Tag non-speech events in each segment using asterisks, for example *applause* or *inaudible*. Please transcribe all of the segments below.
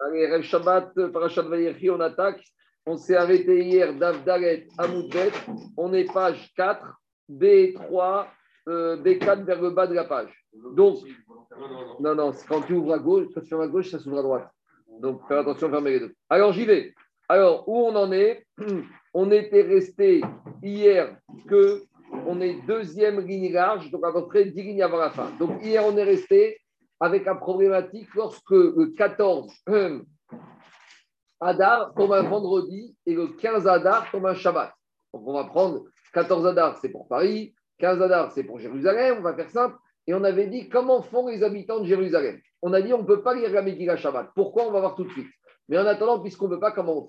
Allez, Rev Shabbat, Parashat Vayechi, on attaque. On s'est arrêté hier d'Avdaret à Moudbet. On est page 4, B3, euh, B4 vers le bas de la page. Donc, non, non, quand tu ouvres à gauche, quand tu fermes à gauche, ça s'ouvre à droite. Donc, fais attention, fermez les deux. Alors, j'y vais. Alors, où on en est? *clears throat* On était resté hier que on est deuxième ligne large, donc à peu près 10 lignes avant la fin. Donc, hier, on est resté avec la problématique lorsque le 14 Adar tombe un vendredi et le 15 Adar tombe un Shabbat. Donc, on va prendre 14 Adar, c'est pour Paris, 15 Adar, c'est pour Jérusalem, on va faire simple. Et on avait dit comment font les habitants de Jérusalem? On a dit on ne peut pas lire la Megillah Shabbat. Pourquoi? On va voir tout de suite. Mais en attendant, puisqu'on ne peut pas, comment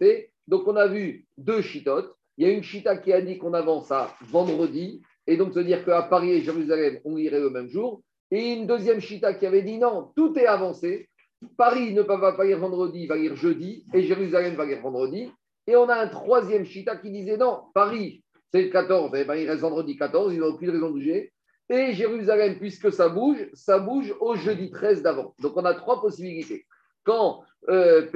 Donc on a vu deux chitotes. Il y a une chita qui a dit qu'on avance à vendredi. Et donc se dire qu'à Paris et Jérusalem, on irait le même jour. Et une deuxième chita qui avait dit non, tout est avancé. Paris ne va pas lire vendredi, va lire jeudi. Et Jérusalem va lire vendredi. Et on a un troisième chita qui disait non, Paris, c'est le 14. Eh ben, il reste vendredi 14, il n'a aucune raison de bouger. Et Jérusalem, puisque ça bouge, ça bouge au jeudi 13 d'avant. Donc on a trois possibilités. Quand euh,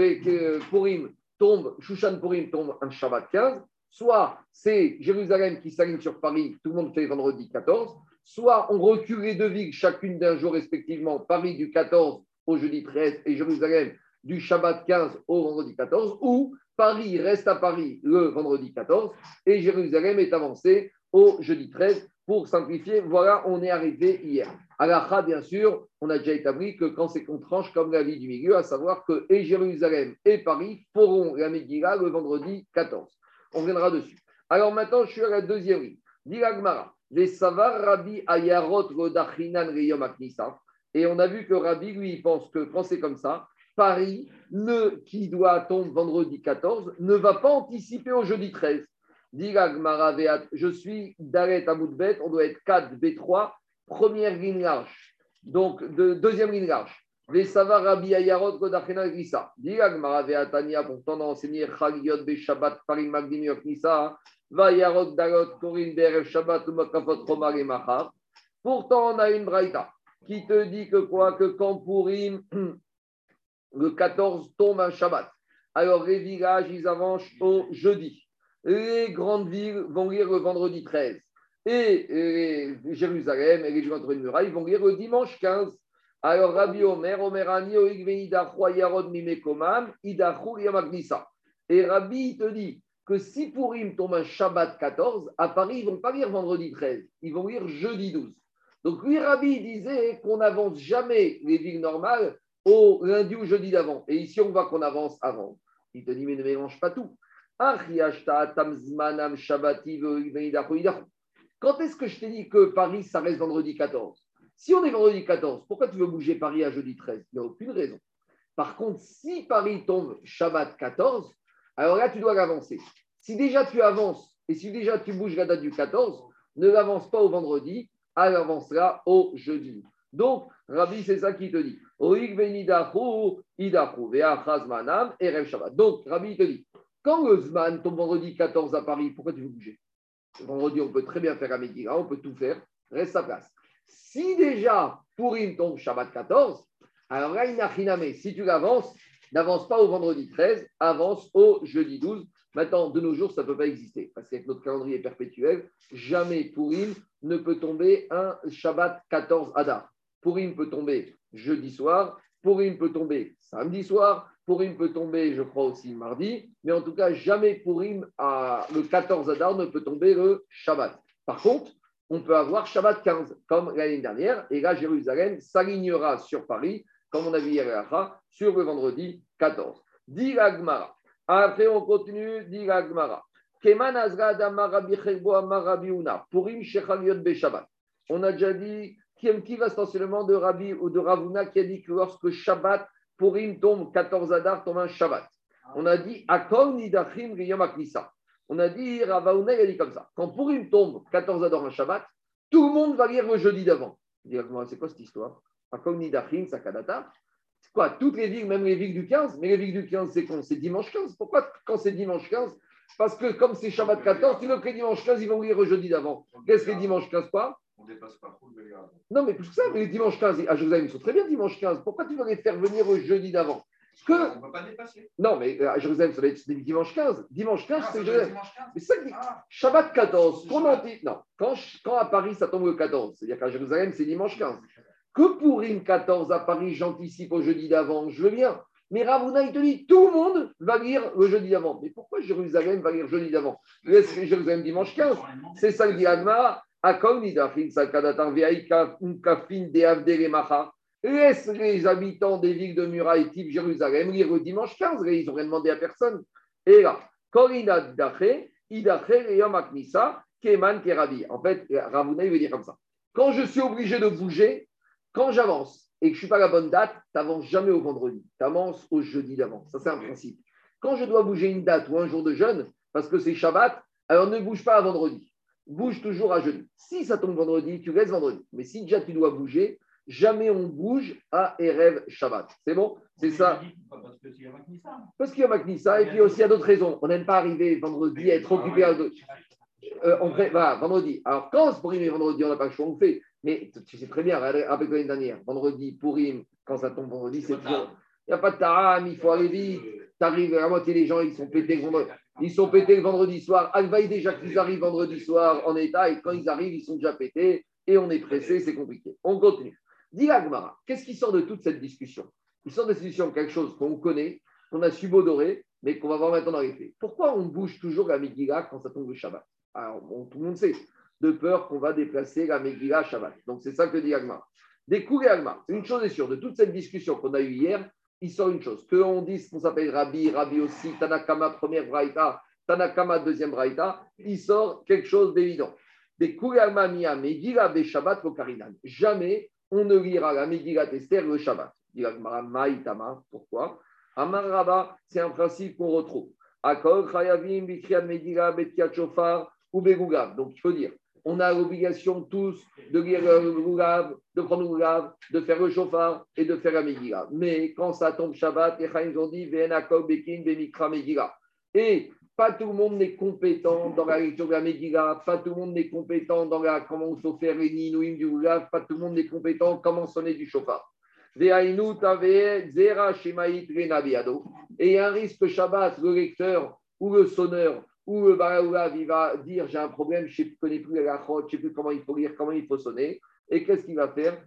Purim tombe, Shushan Purim tombe un Shabbat 15, soit c'est Jérusalem qui s'aligne sur Paris, tout le monde fait vendredi 14, soit on recule les deux villes chacune d'un jour respectivement, Paris du 14 au jeudi 13 et Jérusalem du Shabbat 15 au vendredi 14, ou Paris reste à Paris le vendredi 14 et Jérusalem est avancé au jeudi 13 pour simplifier, voilà, on est arrivé hier. À la bien sûr, on a déjà établi que quand c'est qu'on tranche comme la vie du milieu, à savoir que et Jérusalem et Paris feront la le vendredi 14. On viendra dessus. Alors maintenant, je suis à la deuxième ligne. Dilagmara, Rabbi Ayarot Et on a vu que Rabbi, lui, pense que quand c'est comme ça, Paris, ne, qui doit tomber vendredi 14, ne va pas anticiper au jeudi 13 je suis d'arrêt à Moudbet, on doit être 4 B3, première ligne large. Donc, de, deuxième ligne large. Rabbi Ayarot Godachena Grissa. Dilag Marave Tania, pourtant d'enseigner Chagiot Be Shabbat Parim Magdim Pourtant, on a une braïta qui te dit que quoi Que quand *clears throat* le 14 tombe un Shabbat, alors les villages, ils avancent au jeudi les grandes villes vont lire le vendredi 13. Et, Jérusalem et les gens de muraille vont lire le dimanche 15. Alors Rabbi Omer, Omer Ani, Yarod Mimekomam, Idachou Yamagnisa. Et Rabbi te dit que si Purim tombe un Shabbat 14, à Paris, ils ne vont pas lire vendredi 13, ils vont lire jeudi 12. Donc lui, Rabbi disait qu'on n'avance jamais les villes normales au lundi ou jeudi d'avant. Et ici, on voit qu'on avance avant. Il te dit, mais ne mélange pas tout. Quand est-ce que je t'ai dit que Paris, ça reste vendredi 14 Si on est vendredi 14, pourquoi tu veux bouger Paris à jeudi 13 Il n'y a aucune raison. Par contre, si Paris tombe Shabbat 14, alors là, tu dois l'avancer. Si déjà tu avances et si déjà tu bouges la date du 14, ne l'avance pas au vendredi, elle avancera au jeudi. Donc, Rabbi, c'est ça qui te dit. Donc, Rabbi te dit, quand le tombe vendredi 14 à Paris, pourquoi tu veux bouger? Vendredi, on peut très bien faire un Megillah, on peut tout faire, reste à place. Si déjà Purim tombe Shabbat 14, alors là, il Si tu l'avances, n'avance pas au vendredi 13, avance au jeudi 12. Maintenant, de nos jours, ça ne peut pas exister, parce qu'avec notre calendrier perpétuel, jamais Purim ne peut tomber un Shabbat 14 Adar. Purim peut tomber jeudi soir, Purim peut tomber samedi soir, Purim peut tomber, je crois aussi mardi, mais en tout cas, jamais Purim, à, le 14 Adar ne peut tomber le Shabbat. Par contre, on peut avoir Shabbat 15, comme l'année dernière, et là, Jérusalem s'alignera sur Paris, comme on a vu hier sur le vendredi 14. Dit Après, on continue, dit l'Agmara. On a déjà dit qui va essentiellement de Rabbi ou de Ravuna qui a dit que lorsque Shabbat Purim tombe 14 Adar, tombe un Shabbat. On a dit Akol Nidachim On a dit Ravauna, il a dit comme ça. Quand Purim tombe 14 Adar, un Shabbat, tout le monde va lire le jeudi d'avant. C'est quoi cette histoire? Quoi Toutes les villes, même les villes du 15 Mais les villes du 15, c'est quand C'est dimanche 15. Pourquoi quand c'est dimanche 15 Parce que comme c'est Shabbat 14, tu veux que les dimanche 15, ils vont lire le jeudi d'avant. Qu'est-ce que les dimanche 15 quoi? On dépasse pas trop le Non, mais tout ça, mais les dimanches 15, à Jérusalem, ils sont très bien dimanche 15. Pourquoi tu veux les faire venir au jeudi d'avant? Que... On ne peut pas dépasser. Non, mais à Jérusalem, ça va être dimanche 15. Dimanche 15, ah, c'est Jérusalem. Mais ça, ah. Shabbat 14. Non, quand, quand à Paris, ça tombe le 14. C'est-à-dire qu'à Jérusalem, c'est dimanche 15. Que pour une 14 à Paris, j'anticipe au jeudi d'avant, je veux bien. Mais Ravuna, il te dit, tout le monde va lire le jeudi d'avant. Mais pourquoi Jérusalem va lire jeudi d'avant? Jérusalem dimanche 15. C'est ça le dit Agmar. Laisse les habitants des villes de murailles type Jérusalem lire le dimanche 15. Ils n'ont rien demandé à personne. Et là, Keman Kerabi. En fait, Ravuna, il veut dire comme ça. Quand je suis obligé de bouger, quand j'avance et que je ne suis pas à la bonne date, tu n'avances jamais au vendredi, tu avances au jeudi d'avant. Ça, c'est un principe. Quand je dois bouger une date ou un jour de jeûne, parce que c'est Shabbat, alors ne bouge pas à vendredi. Bouge toujours à jeudi. Si ça tombe vendredi, tu restes vendredi. Mais si déjà tu dois bouger, jamais on bouge à Erev Shabbat. C'est bon? C'est ça. Parce qu'il y a Maknissa. Et puis aussi, il y a d'autres raisons. On n'aime pas arriver vendredi à être occupé à d'autres. Euh, on voilà, vendredi. Alors, quand c'est pour vendredi, on n'a pas le choix, on fait. Mais tu sais très bien, avec l'année dernière, vendredi, Pourim, quand ça tombe vendredi, c'est toujours. Il n'y a pas de taram, il faut aller vite. Tu arrives, à moitié des gens, ils sont pétés le vendredi. Ils sont pétés le vendredi soir. Alvaï déjà qu'ils arrivent vendredi soir en état et quand ils arrivent, ils sont déjà pétés et on est pressé, c'est compliqué. On continue. Dis Agmara, qu'est-ce qui sort de toute cette discussion? Il sort de cette discussion quelque chose qu'on connaît, qu'on a subodorer, mais qu'on va voir maintenant dans les faits. Pourquoi on bouge toujours la Megillah quand ça tombe le Shabbat? Alors, tout le monde sait de peur qu'on va déplacer la Megillah Shabbat. Donc c'est ça que dit Agmar. Découvrir Agmar. Une chose est sûre, de toute cette discussion qu'on a eue hier, il sort une chose. Que on dise qu'on s'appelle Rabbi, Rabbi aussi, Tanakama première braïta, Tanakama deuxième braïta, il sort quelque chose d'évident. Découvrir Agmar Mia Megillah be Shabbat Karinan. Jamais on ne lira la Megillah Tester le Shabbat. Dit Maïtama. Pourquoi? Amar Rabba, c'est un principe qu'on retrouve. Akol Chayavim Bikriad Megillah Betkiat Shofar ou. Donc il faut dire on a l'obligation tous de lire le de prendre le goulav, de faire le chauffard et de faire la Megillah. Mais quand ça tombe Shabbat, les Chaim ont dit Bekin, Megillah. Et pas tout le monde n'est compétent dans la lecture de la Megillah, pas tout le monde n'est compétent dans la comment il faut faire les ninouim du goulav, pas tout le monde n'est compétent comment sonner du chauffard. Et il y a un risque Shabbat, le lecteur ou le sonneur où le Baraoulav, il va dire j'ai un problème, je ne connais plus la je ne sais plus comment il faut lire, comment il faut sonner. Et qu'est-ce qu'il va faire?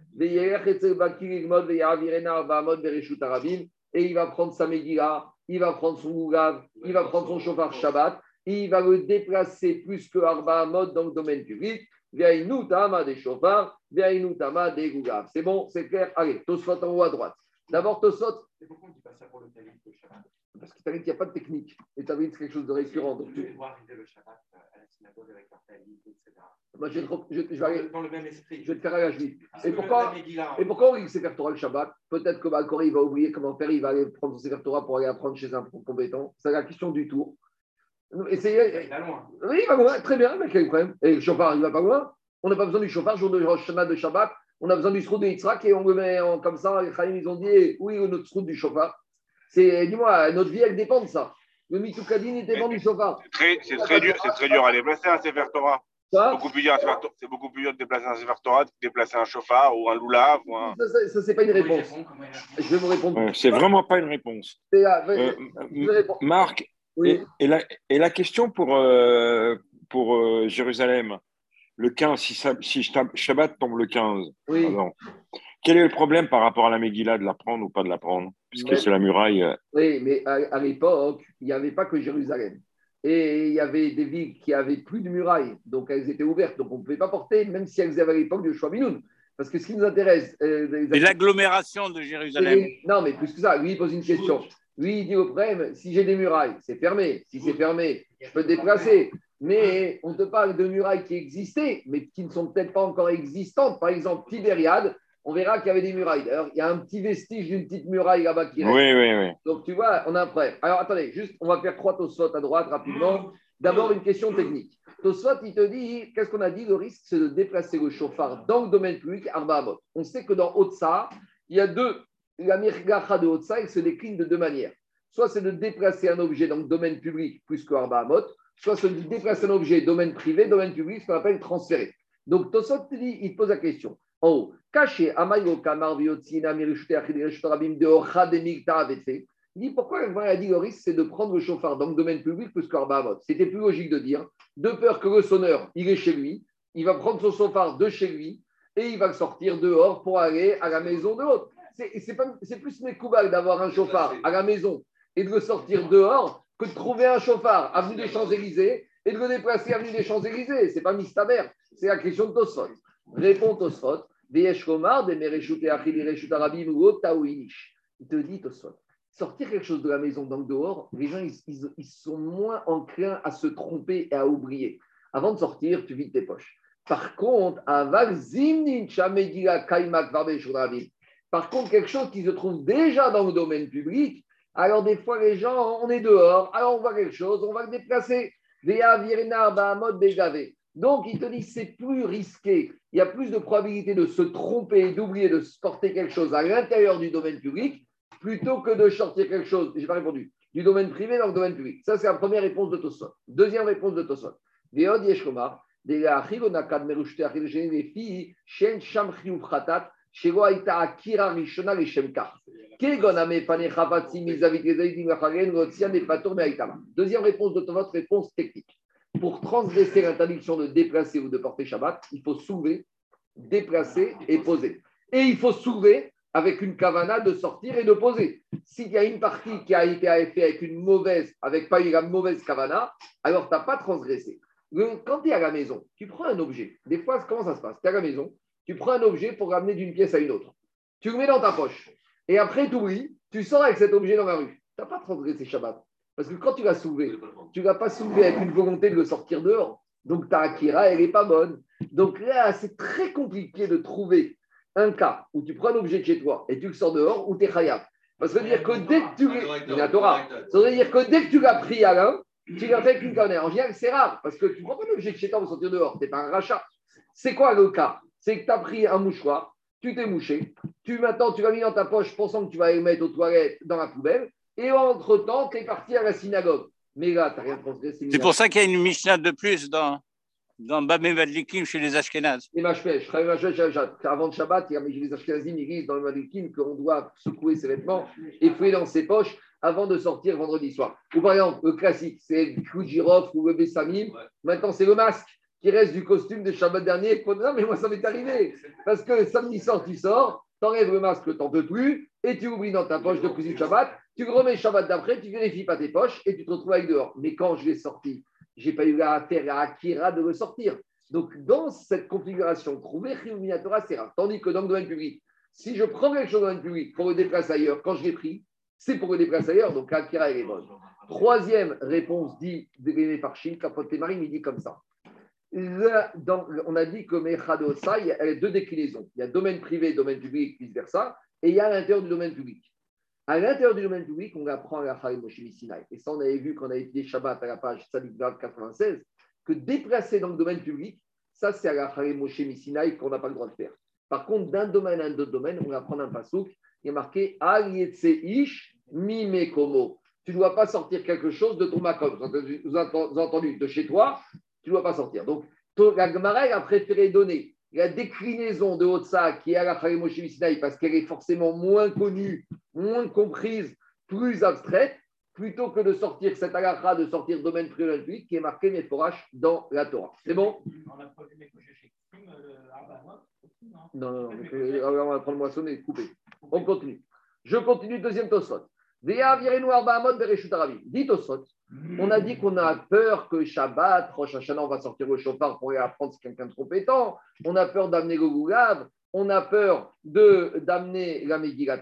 Et il va prendre sa Megillah, il va prendre son Ougav, il va prendre son chauffard Shabbat, et il va le déplacer plus que Arba mode dans le domaine public. Tama des chauffards, Tama des Gougav. C'est bon, c'est clair? Allez, Tosfot en haut à droite. D'abord, Tosfot. C'est pourquoi on dit pas ça pour le Shabbat? Parce que tu qu'il n'y a pas de technique. Et tu c'est quelque chose de récurrent. Donc, tu voir arriver le Shabbat euh, à la synagogue avec leur etc. Moi, je, je, je, vais aller, dans le même esprit. Je vais te faire juive. Et pourquoi, et pourquoi il sait faire Torah le Shabbat? Peut-être que Balkori il va oublier comment faire, il va aller prendre son Torah pour aller apprendre chez un compétent. C'est la question du tour. Essayez. Il va loin. Oui, il va loin. Très bien, mais quel problème? Et le chauffard, il ne va pas loin. On n'a pas besoin du chauffard, jour de Rosh de Shabbat. On a besoin du trou de Yitzhak et on le met en, comme ça. Les Chaim, ils ont dit oui, notre trou du chauffard? C'est, dis-moi, notre vie, elle dépend de ça. Le mitoukadine, il dépend du chauffard. C'est très, dur, c'est très dur à déplacer un Sefer Torah. C'est beaucoup, plus dur c'est beaucoup plus dur de déplacer un Sefer Torah que de déplacer un chauffard ou un loulav. Ou un... Ça, ça, c'est pas une réponse. Je vais vous répondre. c'est vraiment pas une réponse. Euh, Marc, oui. et, la, et, la, question pour, euh, pour euh, Jérusalem, le 15, si, si Shabbat tombe le 15, oui. quel est le problème par rapport à la Megillah de la prendre ou pas de la prendre? Puisque c'est la muraille. Euh. Oui, mais à, l'époque, il n'y avait pas que Jérusalem. Et il y avait des villes qui avaient plus de murailles, donc elles étaient ouvertes. Donc on ne pouvait pas porter, même si elles avaient à l'époque du Chouaminoun. Parce que ce qui nous intéresse. Euh, l'agglomération de Jérusalem. non, mais plus que ça, lui, il pose une question. Lui, il dit au problème si j'ai des murailles, c'est fermé. Si c'est fermé, je peux te déplacer. Mais on te parle de murailles qui existaient, mais qui ne sont peut-être pas encore existantes. Par exemple, Tibériade, on verra qu'il y avait des murailles. D'ailleurs, il y a un petit vestige d'une petite muraille là-bas qui reste. Oui, oui, oui. Donc, tu vois, on a un problème. Alors, attendez, juste, on va faire trois tosfotes à droite rapidement. D'abord, une question technique. Tosfot, il te dit, qu'est-ce qu'on a dit Le risque, c'est de déplacer le chauffard dans le domaine public, Arba On sait que dans Otsa, il y a deux. La Mirgacha de Otsa, elle se décline de deux manières. Soit c'est de déplacer un objet dans le domaine public plus que Arba 70 déplace un objet domaine privé, domaine public, ce qu'on appelle transféré. Donc Tosot dit, il pose la question. En haut, caché, Amayo, Kamar, Viotsina, Mirishute, Rabim, de Ocha, dit pourquoi a dit le risque, c'est de prendre le chauffard dans le domaine public plus qu'Arbaamot. C'était plus logique de dire, de peur que le sonneur, il est chez lui, il va prendre son chauffard de chez lui et il va sortir dehors pour aller à la maison de l'autre. C'est plus mes coupables d'avoir un chauffard à la maison et de le sortir dehors que de trouver un chauffard avenue des Champs-Élysées et de le déplacer avenue des Champs-Élysées. C'est pas Mistaber, c'est la question de Tosfot. Réponds Tosfot. Il te dit Tosfot. Sortir quelque chose de la maison dans le dehors, les gens ils, sont moins enclins à se tromper et à oublier. Avant de sortir, tu vides tes poches. Par contre, par contre, quelque chose qui se trouve déjà dans le domaine public, alors des fois les gens, on est dehors, alors on voit quelque chose, on va le déplacer. Donc il te dit c'est plus risqué, il y a plus de probabilité de se tromper, d'oublier de porter quelque chose à l'intérieur du domaine public plutôt que de sortir quelque chose, je n'ai pas répondu, du domaine privé dans le domaine public. Ça, c'est la première réponse de Tosot. Deuxième réponse de Tosot. Deuxième réponse de votre réponse technique. Pour transgresser l'interdiction de déplacer ou de porter Shabbat, il faut soulever, déplacer et poser. Et il faut soulever avec une kavana de sortir et de poser. S'il y a une partie qui a été faite avec une mauvaise, avec pas une mauvaise kavana, alors tu n'as pas transgressé. Quand tu es à la maison, tu prends un objet. Des fois, comment ça se passe? Tu es à la maison, tu prends un objet pour ramener d'une pièce à une autre. Tu le mets dans ta poche. Et après, tu oublies, tu sors avec cet objet dans la rue. Tu n'as pas transgressé Shabbat. Parce que quand tu l'as soulevé, tu ne l'as pas soulevé avec une volonté de le sortir dehors. Donc ta akira, elle n'est pas bonne. Donc là, c'est très compliqué de trouver un cas où tu prends un objet de chez toi et tu le sors dehors, ou tu es khayab. Parce que ça veut dire que dès que tu ça veut dire que dès que tu l'as pris à l'un, tu l'as fait avec une corner. En général, c'est rare parce que tu ne prends pas un objet de chez toi pour sortir dehors. Tu n'es pas un rachat. C'est quoi le cas? C'est que tu as pris un mouchoir, tu t'es mouché, tu maintenant tu l'as mis dans ta poche pensant que tu vas le mettre aux toilettes dans la poubelle, et entre-temps, tu es parti à la synagogue. Mais là, tu n'as rien transgressé. C'est pour ça qu'il y a une Mishnah de plus dans, dans Bamé Vadlikim chez les Ashkenazes. Et Mashpesh, avant le Shabbat, il y a les Ashkenazim, ils disent dans le Vadlikim qu'on doit secouer ses vêtements et fouiller dans ses poches avant de sortir vendredi soir. Ou par exemple, le classique, c'est le Kujirov ou le Bessamim. Maintenant, c'est le masque qui reste du costume de Shabbat dernier. Non, mais moi, ça m'est arrivé. Parce que samedi soir, tu sors, t'enlèves le masque, t'en peux plus, et tu oublies dans ta poche de cuisine Shabbat. Tu remets Shabbat d'après, tu vérifies pas tes poches et tu te retrouves avec dehors. Mais quand je l'ai sorti, j'ai pas eu la terre à Akira de le sortir. Donc, dans cette configuration, trouver Minatora, c'est rare. Tandis que dans le domaine public, si je prends quelque chose dans le domaine public pour le déplacer ailleurs, quand je l'ai pris, c'est pour le déplacer ailleurs. Donc, Akira, est bonne. Troisième réponse dit de Farchim, Capote Marie, il dit comme ça. On a dit que Mechadosa, il y a deux déclinaisons. Il y a domaine privé, domaine public, vice-versa, et il y a l'intérieur du domaine public. À l'intérieur du domaine public, on apprend à la Moshe Sinai. Et ça, on avait vu quand on a étudié Shabbat à la page Sadik 96, que déplacer dans le domaine public, ça, c'est à la Moshe Sinai qu'on n'a pas le droit de faire. Par contre, d'un domaine à un autre domaine, on apprend un pasouk, il a marqué Ish Mimekomo. Tu ne dois pas sortir quelque chose de ton makom. Vous avez entendu, de chez toi, tu ne dois pas sortir. Donc, la Gemara a préféré donner la déclinaison de Otsa qui est à la Moshe parce qu'elle est forcément moins connue moins comprise, plus abstraite, plutôt que de sortir cette halakha, de sortir domaine privé qui est marqué Méforache dans la Torah. C'est bon? Non, non, non, on va prendre et couper. On continue. Je continue, deuxième Tosot. Dit Tosot, on a dit qu'on a peur que Shabbat, Rosh Hashanah, on va sortir le chauffard pour aller apprendre si quelqu'un de compétent. On a peur d'amener le. On a peur d'amener la Megillat.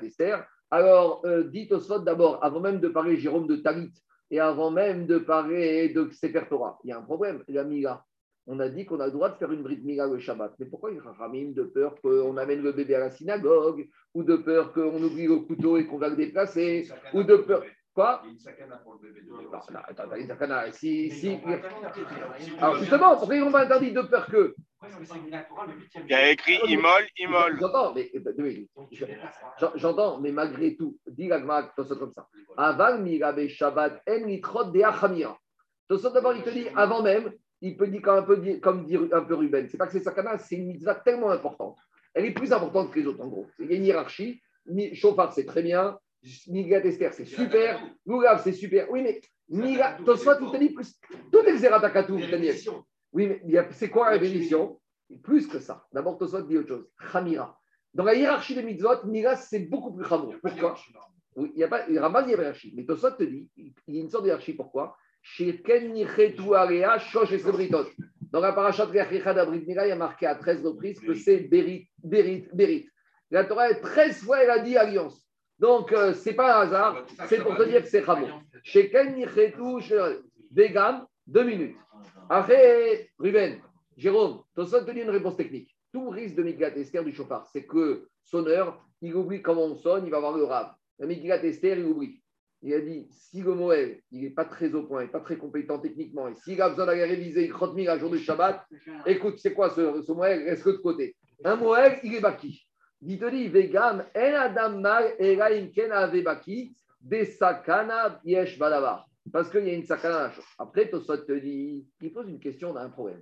Alors, euh, dites au Sot d'abord, avant même de parler Jérôme de Talit et avant même de parler de Sefer Torah, il y a un problème, la Mila. On a dit qu'on a le droit de faire une bride Mila le Shabbat. Mais pourquoi il y a Ramim de peur qu'on amène le bébé à la synagogue ou de peur qu'on oublie le couteau et qu'on va le déplacer ou de peur. Quoi Il y a une sakana pour le bébé. Non, attends, une sakana. Si, si. Alors justement, pourquoi ils pas interdit de peur que il y a écrit Imol, Imol. J'entends, mais j'entends, mais malgré tout, dis la comme ça. Avant Mirabe Shabbat, En Nitrot de Achamira. d'abord, il te dit avant même, il peut dire comme un peu, comme dire un peu Ruben. C'est pas que c'est sakana, c'est une mitzvah tellement importante. Elle est plus importante que les autres, en gros. Il y a une hiérarchie. Chauffard, c'est très bien. Migat Esther, c'est super. Loulav, c'est super. Oui, mais Migat, Tosfot, te dit plus. Tout est Daniel. Oui, mais c'est quoi la bénédiction Plus que ça. D'abord, Tosfot dit autre chose. Khamira. Dans la hiérarchie des mitzvot, Mira, c'est beaucoup plus chamour. Pourquoi? il y a pas, Ramal, il y a hiérarchie. Mais Tosfot te dit, il y a une sorte de hiérarchie. Pourquoi? Dans la d'Abrit Mira, il y a marqué à 13 reprises que c'est Berit, Berit, Berit. La Torah, 13 fois, elle a dit alliance. Donc, euh, ce n'est pas un hasard, c'est pour te dire que c'est Chamo. Sheken Vegam, deux minutes. Après, Ruben, Jérôme, Tosson te dit une réponse technique. Tout risque de Migrat Esther du chauffard, c'est que sonneur, il oublie comment on sonne, il va avoir le rave. La Esther, il oublie. Il a dit si le Moël, il n'est pas très au point, il n'est pas très compétent techniquement, et s'il a besoin d'aller réviser 30 000 à jour de Shabbat, écoute, c'est quoi ce, ce Moël? Reste de côté. Un Moël, il est baki. Il te dit, vegan, en adam mal, ave baki, des sakana yesh badavar. Parce qu'il y a une sakana. Après, Tosot te dit, il pose une question, on a un problème.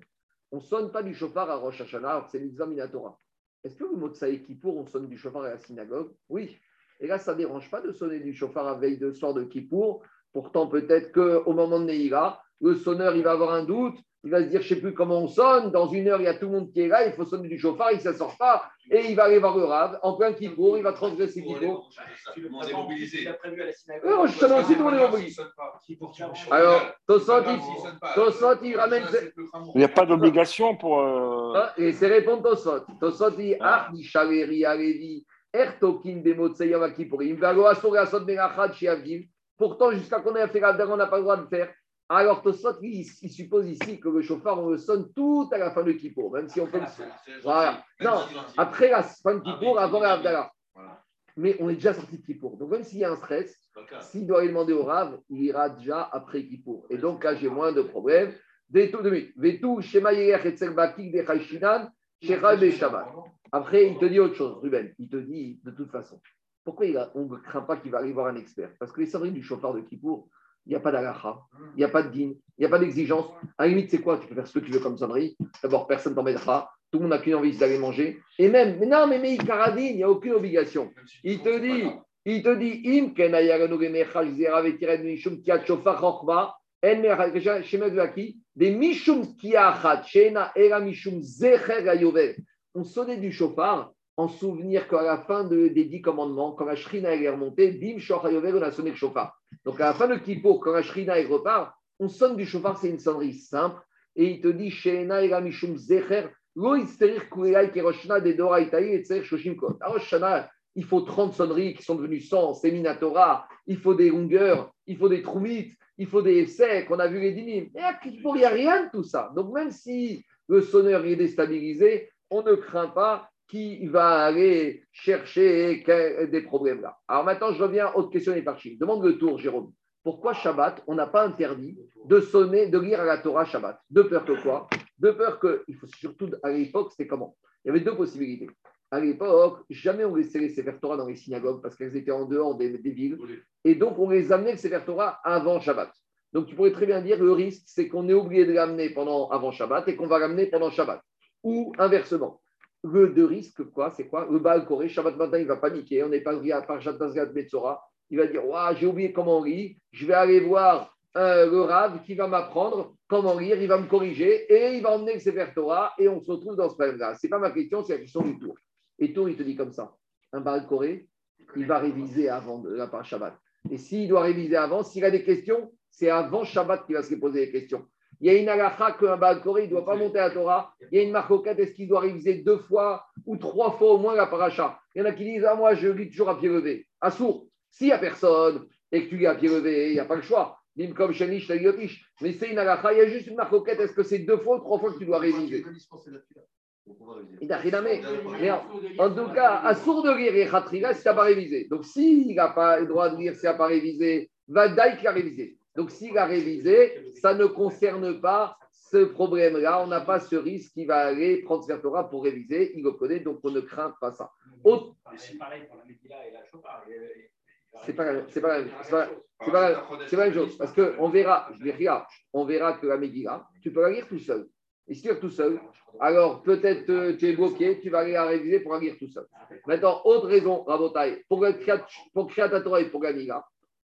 On ne sonne pas du chauffard à Rosh Hashanah, c'est mitzvah minatora. Est-ce que le mot de Kippour, on sonne du chauffard à la synagogue? Oui. Et là, ça ne dérange pas de sonner du chauffard à veille de soir de Kippour. Pourtant, peut-être qu'au moment de Neira, le sonneur, il va avoir un doute, il va se dire, je ne sais plus comment on sonne, dans une heure, il y a tout le monde qui est là, il faut sonner du chauffard, il ne s'assort pas, et il va aller voir le rave, en plein Kippour, il va transgresser Kippour. Tout le monde est mobilisé. Non, justement, si tout le monde est mobilisé. Alors, Tosot, il ramène. Il n'y a pas d'obligation pour. Euh, ah, et c'est répondre Tosot. Tosot dit, ah, Nishaleri, Alevi, Shiavim. Pourtant, jusqu'à qu'on ait fait la on n'a pas le droit de faire. Alors, Tosot, il, il, suppose ici que le chauffard, on le sonne tout à la fin de Kippour, même si on peut. Voilà. Non, après la fin de Kippour, avant la Abdallah. Mais on est déjà sorti de Kippour. Donc, même s'il y a un stress, s'il doit aller demander au Rav, il ira déjà après Kippour. Et donc, là, j'ai moins de problèmes. Après, il te dit autre chose, Ruben. Il te dit, de toute façon, pourquoi on ne craint pas qu'il va aller voir un expert? Parce que les sonneries du chauffard de Kippour, il n'y a pas d'alacha, il n'y a pas de din, il n'y a pas d'exigence. À la limite, c'est quoi? Tu peux faire ce que tu veux comme sonnerie. D'abord, personne ne t'embêtera. Tout le monde n'a qu'une envie d'aller manger. Et même, mais non, mais, mais Karadine, il n'y a aucune obligation. Il te dit, il te dit, im des mishum mishum zecher On sonnait du chauffard en souvenir qu'à la fin de, des dix commandements, quand la shrina est remontée, bim shoch on a sonné le chauffard. Donc à la fin de Kippour, quand la Shrina est repart, on sonne du chauffard, c'est une sonnerie simple. Et il te dit Sheena Zecher, de Dora Itaï et Tser Shoshim Kot. il faut 30 sonneries qui sont devenues 100, c'est Minatora, il faut des longueurs, il faut des troumites, il faut des essais, qu'on a vu les dynimes. Et à Kippour, il n'y a rien de tout ça. Donc même si le sonneur est déstabilisé, on ne craint pas qui va aller chercher des problèmes là. Alors maintenant, je reviens à autre question des Demande le tour, Jérôme. Pourquoi Shabbat, on n'a pas interdit de sonner, de lire à la Torah Shabbat? De peur que quoi? De peur que, il faut surtout, à l'époque, c'était comment? Il y avait deux possibilités. À l'époque, jamais on laissait les Sefer Torah dans les synagogues parce qu'elles étaient en dehors des, villes. Et donc, on les amenait, les Sefer Torah, avant Shabbat. Donc, tu pourrais très bien dire, le risque, c'est qu'on est oublié de l'amener pendant, avant Shabbat et qu'on va l'amener pendant Shabbat. Ou inversement le de risque, quoi, c'est quoi? Le Baal Shabbat matin, il va paniquer. On n'est pas à part Shabbat Metzora. Il va dire J'ai oublié comment lire. Je vais aller voir euh, le Rav qui va m'apprendre comment lire. Il va me corriger et il va emmener le Sefer Torah. Et on se retrouve dans ce problème-là. Ce n'est pas ma question, c'est la question du tour. Et tour, il te dit comme ça Un Baal il va réviser avant la part Shabbat. Et s'il doit réviser avant, s'il a des questions, c'est avant Shabbat qu'il va se poser les questions. Il y a une halakha qu'un Baal il ne doit pas monter à Torah. Il y a une marcoquette, est-ce qu'il doit réviser deux fois ou trois fois au moins la paracha? Il y en a qui disent Ah, moi, je lis toujours à pied levé. À sourd. S'il n'y a personne et que tu lis à pied levé, il n'y a pas le choix. comme Shanish, Mais c'est une halakha, il y a juste une marcoquette. Est-ce que c'est deux fois ou trois fois que tu dois réviser? il Mais en, tout cas, à sourd de lire et si tu n'as pas révisé. Donc, s'il n'a pas le droit de lire, s'il n'a pas révisé, va qu'il a révisé. Donc, s'il a révisé, ça ne concerne pas ce problème-là. On n'a pas ce risque qui va aller prendre cette Torah pour réviser. Il le connaît, donc on ne craint pas ça. C'est pareil pour la Médilla et la. C'est pas, c'est pas, c'est pas, c'est pas, la même chose. Parce qu'on verra, je vais on verra que la Megillah, tu peux la lire tout seul. Et si tu tout seul, alors peut-être euh, tu es bloqué, tu vas aller à réviser pour lire tout seul. Maintenant, autre raison, Rabotai, pour, pour créer ta Torah et pour gagner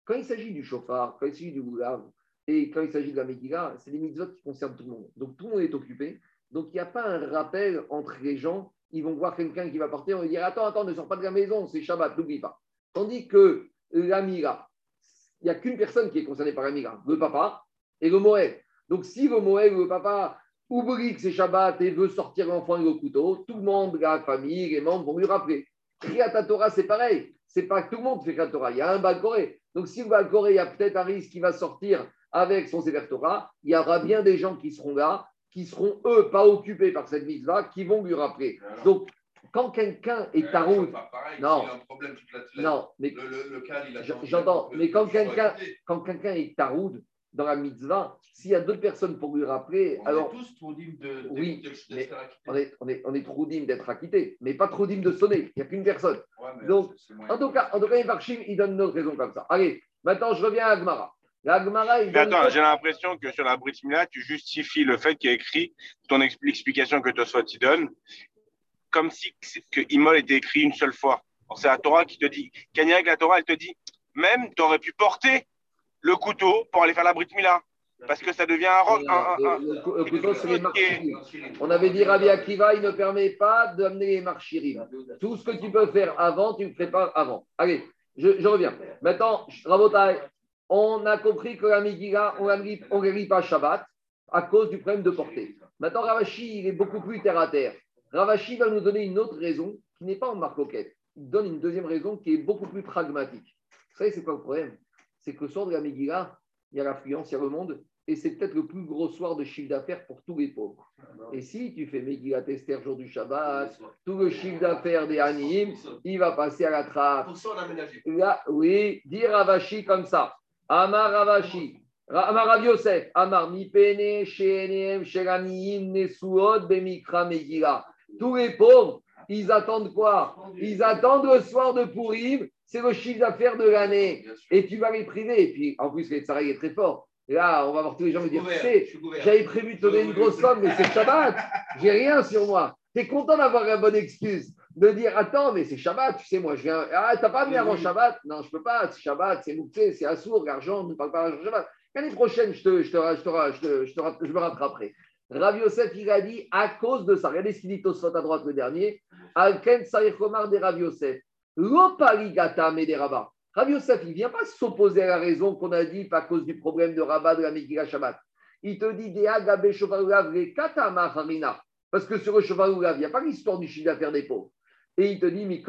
quand il s'agit du chauffard, quand il s'agit du boulav, et quand il s'agit de la Megillah, c'est des mitzvot qui concernent tout le monde. Donc tout le monde est occupé. Donc il n'y a pas un rappel entre les gens. Ils vont voir quelqu'un qui va partir, on va dire Attends, attends, ne sors pas de la maison, c'est Shabbat, n'oublie pas. Tandis que la Mira, il n'y a qu'une personne qui est concernée par la Mira, le papa et le Moël. Donc si le Moël ou le papa oublie que c'est Shabbat et veut sortir l'enfant et le couteau, tout le monde, la famille, les membres vont lui rappeler. Kriyat Torah, c'est pareil. C'est pas que tout le monde fait Kriyat Torah. Il y a un Balcoré. Donc si le Balcoré, il y a peut-être un risque qui va sortir avec son Sefer Torah, il y aura bien des gens qui seront là, qui seront eux pas occupés par cette mise-là, qui vont lui rappeler. Donc, quand quelqu'un est taroud, non, non, mais j'entends, mais quand quelqu'un, quand quelqu'un est taroud dans la mitzvah, s'il y a d'autres personnes pour lui rappeler, on alors est tous trop de, oui, mais on est, on est, on est trop digne d'être acquitté, mais pas trop digne de sonner. Il n'y a qu'une personne. Donc, en tout cas, en tout cas, il donne une autre raison comme ça. Allez, maintenant je reviens à Agmara. Mais attends, j'ai l'impression que sur la Brit tu justifies le fait qu'il y a écrit ton explication que Tosfot y donne, comme si que Imol était écrit une seule fois. C'est la Torah qui te dit, Kanyag, la Torah, elle te dit, même tu aurais pu porter le couteau pour aller faire la Brit Parce que ça devient un roc. le, couteau, c'est les On avait dit Rabbi Akiva, il ne permet pas d'amener les marchirim. Tout ce que tu peux faire avant, tu le prépares avant. Allez, je, reviens. Maintenant, Rabotai, on a compris que la Megillah, on ne lit pas Shabbat à cause du problème de portée. Maintenant, Ravashi, il est beaucoup plus terre à terre. Ravashi va nous donner une autre raison qui n'est pas en marque Il donne une deuxième raison qui est beaucoup plus pragmatique. Vous savez, c'est quoi le problème? C'est que le soir de la Megillah, il y a l'affluence, il y a le monde, et c'est peut-être le plus gros soir de chiffre d'affaires pour tous les pauvres. Et si tu fais Megillah Tester jour du Shabbat, tout le chiffre d'affaires des Anim, il va passer à la trappe. Là, oui, dire Ravashi comme ça. Amar Ravashi, Amar Rav Yosef, Amar Mipene, Shenem, Sheraniim, Nesuot, Bemikra, Megillah. Tous les pauvres, ils attendent quoi? Ils attendent le soir de Pourim, c'est le chiffre d'affaires de l'année. Et tu vas les priver. Et puis, en plus, les Tsaraï est très fort. là, on va voir tous les gens me dire, tu sais, j'avais prévu de te donner une grosse somme, mais c'est Shabbat. J'ai rien sur moi. Tu es content d'avoir la bonne excuse de dire Attends, mais c'est Shabbat, tu sais, moi je viens. Ah, t'as pas amené avant Shabbat? Non, je peux pas, c'est Shabbat, c'est Mouktsé, c'est Assour, l'argent, ne parle pas de Shabbat. L'année prochaine, je, te, je, te, je, te, je, te, je me rattraperai. Rav Yosef, il a dit à cause de ça, regardez ce qu'il dit Tosfot à droite le dernier Alken Komar de Rav Yosef, Lopaligata Mederaba. Rav Yosef, il ne vient pas s'opposer à la raison qu'on a dit à cause du problème de Rabat de la Megillah Shabbat. Il te dit Gabe Shofarulav Katama. Parce que sur le Shofarulav, il n'y a pas l'histoire du chiffre d'affaires des pauvres. Et il te dit, il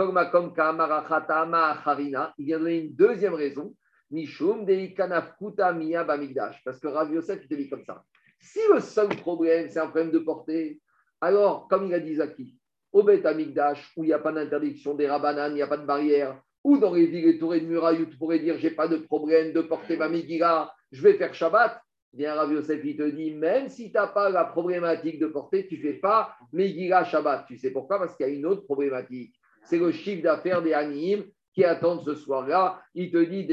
vient donner une deuxième raison. Parce que Rav Yosef, il te dit comme ça. Si le seul problème, c'est un problème de portée, alors, comme il a dit Zaki, au Bet Amigdash, où il n'y a pas d'interdiction des rabanan, il n'y a pas de barrière, ou dans les villes étourées de murailles, où tu pourrais dire, j'ai pas de problème de porter ma Megillah, je vais faire Shabbat, bien Rav Yosef, il te dit, même si tu n'as pas la problématique de porter, tu fais pas Megillah Shabbat. Tu sais pourquoi? Parce qu'il y a une autre problématique. C'est le chiffre d'affaires des Anim qui attendent ce soir-là. Il te dit,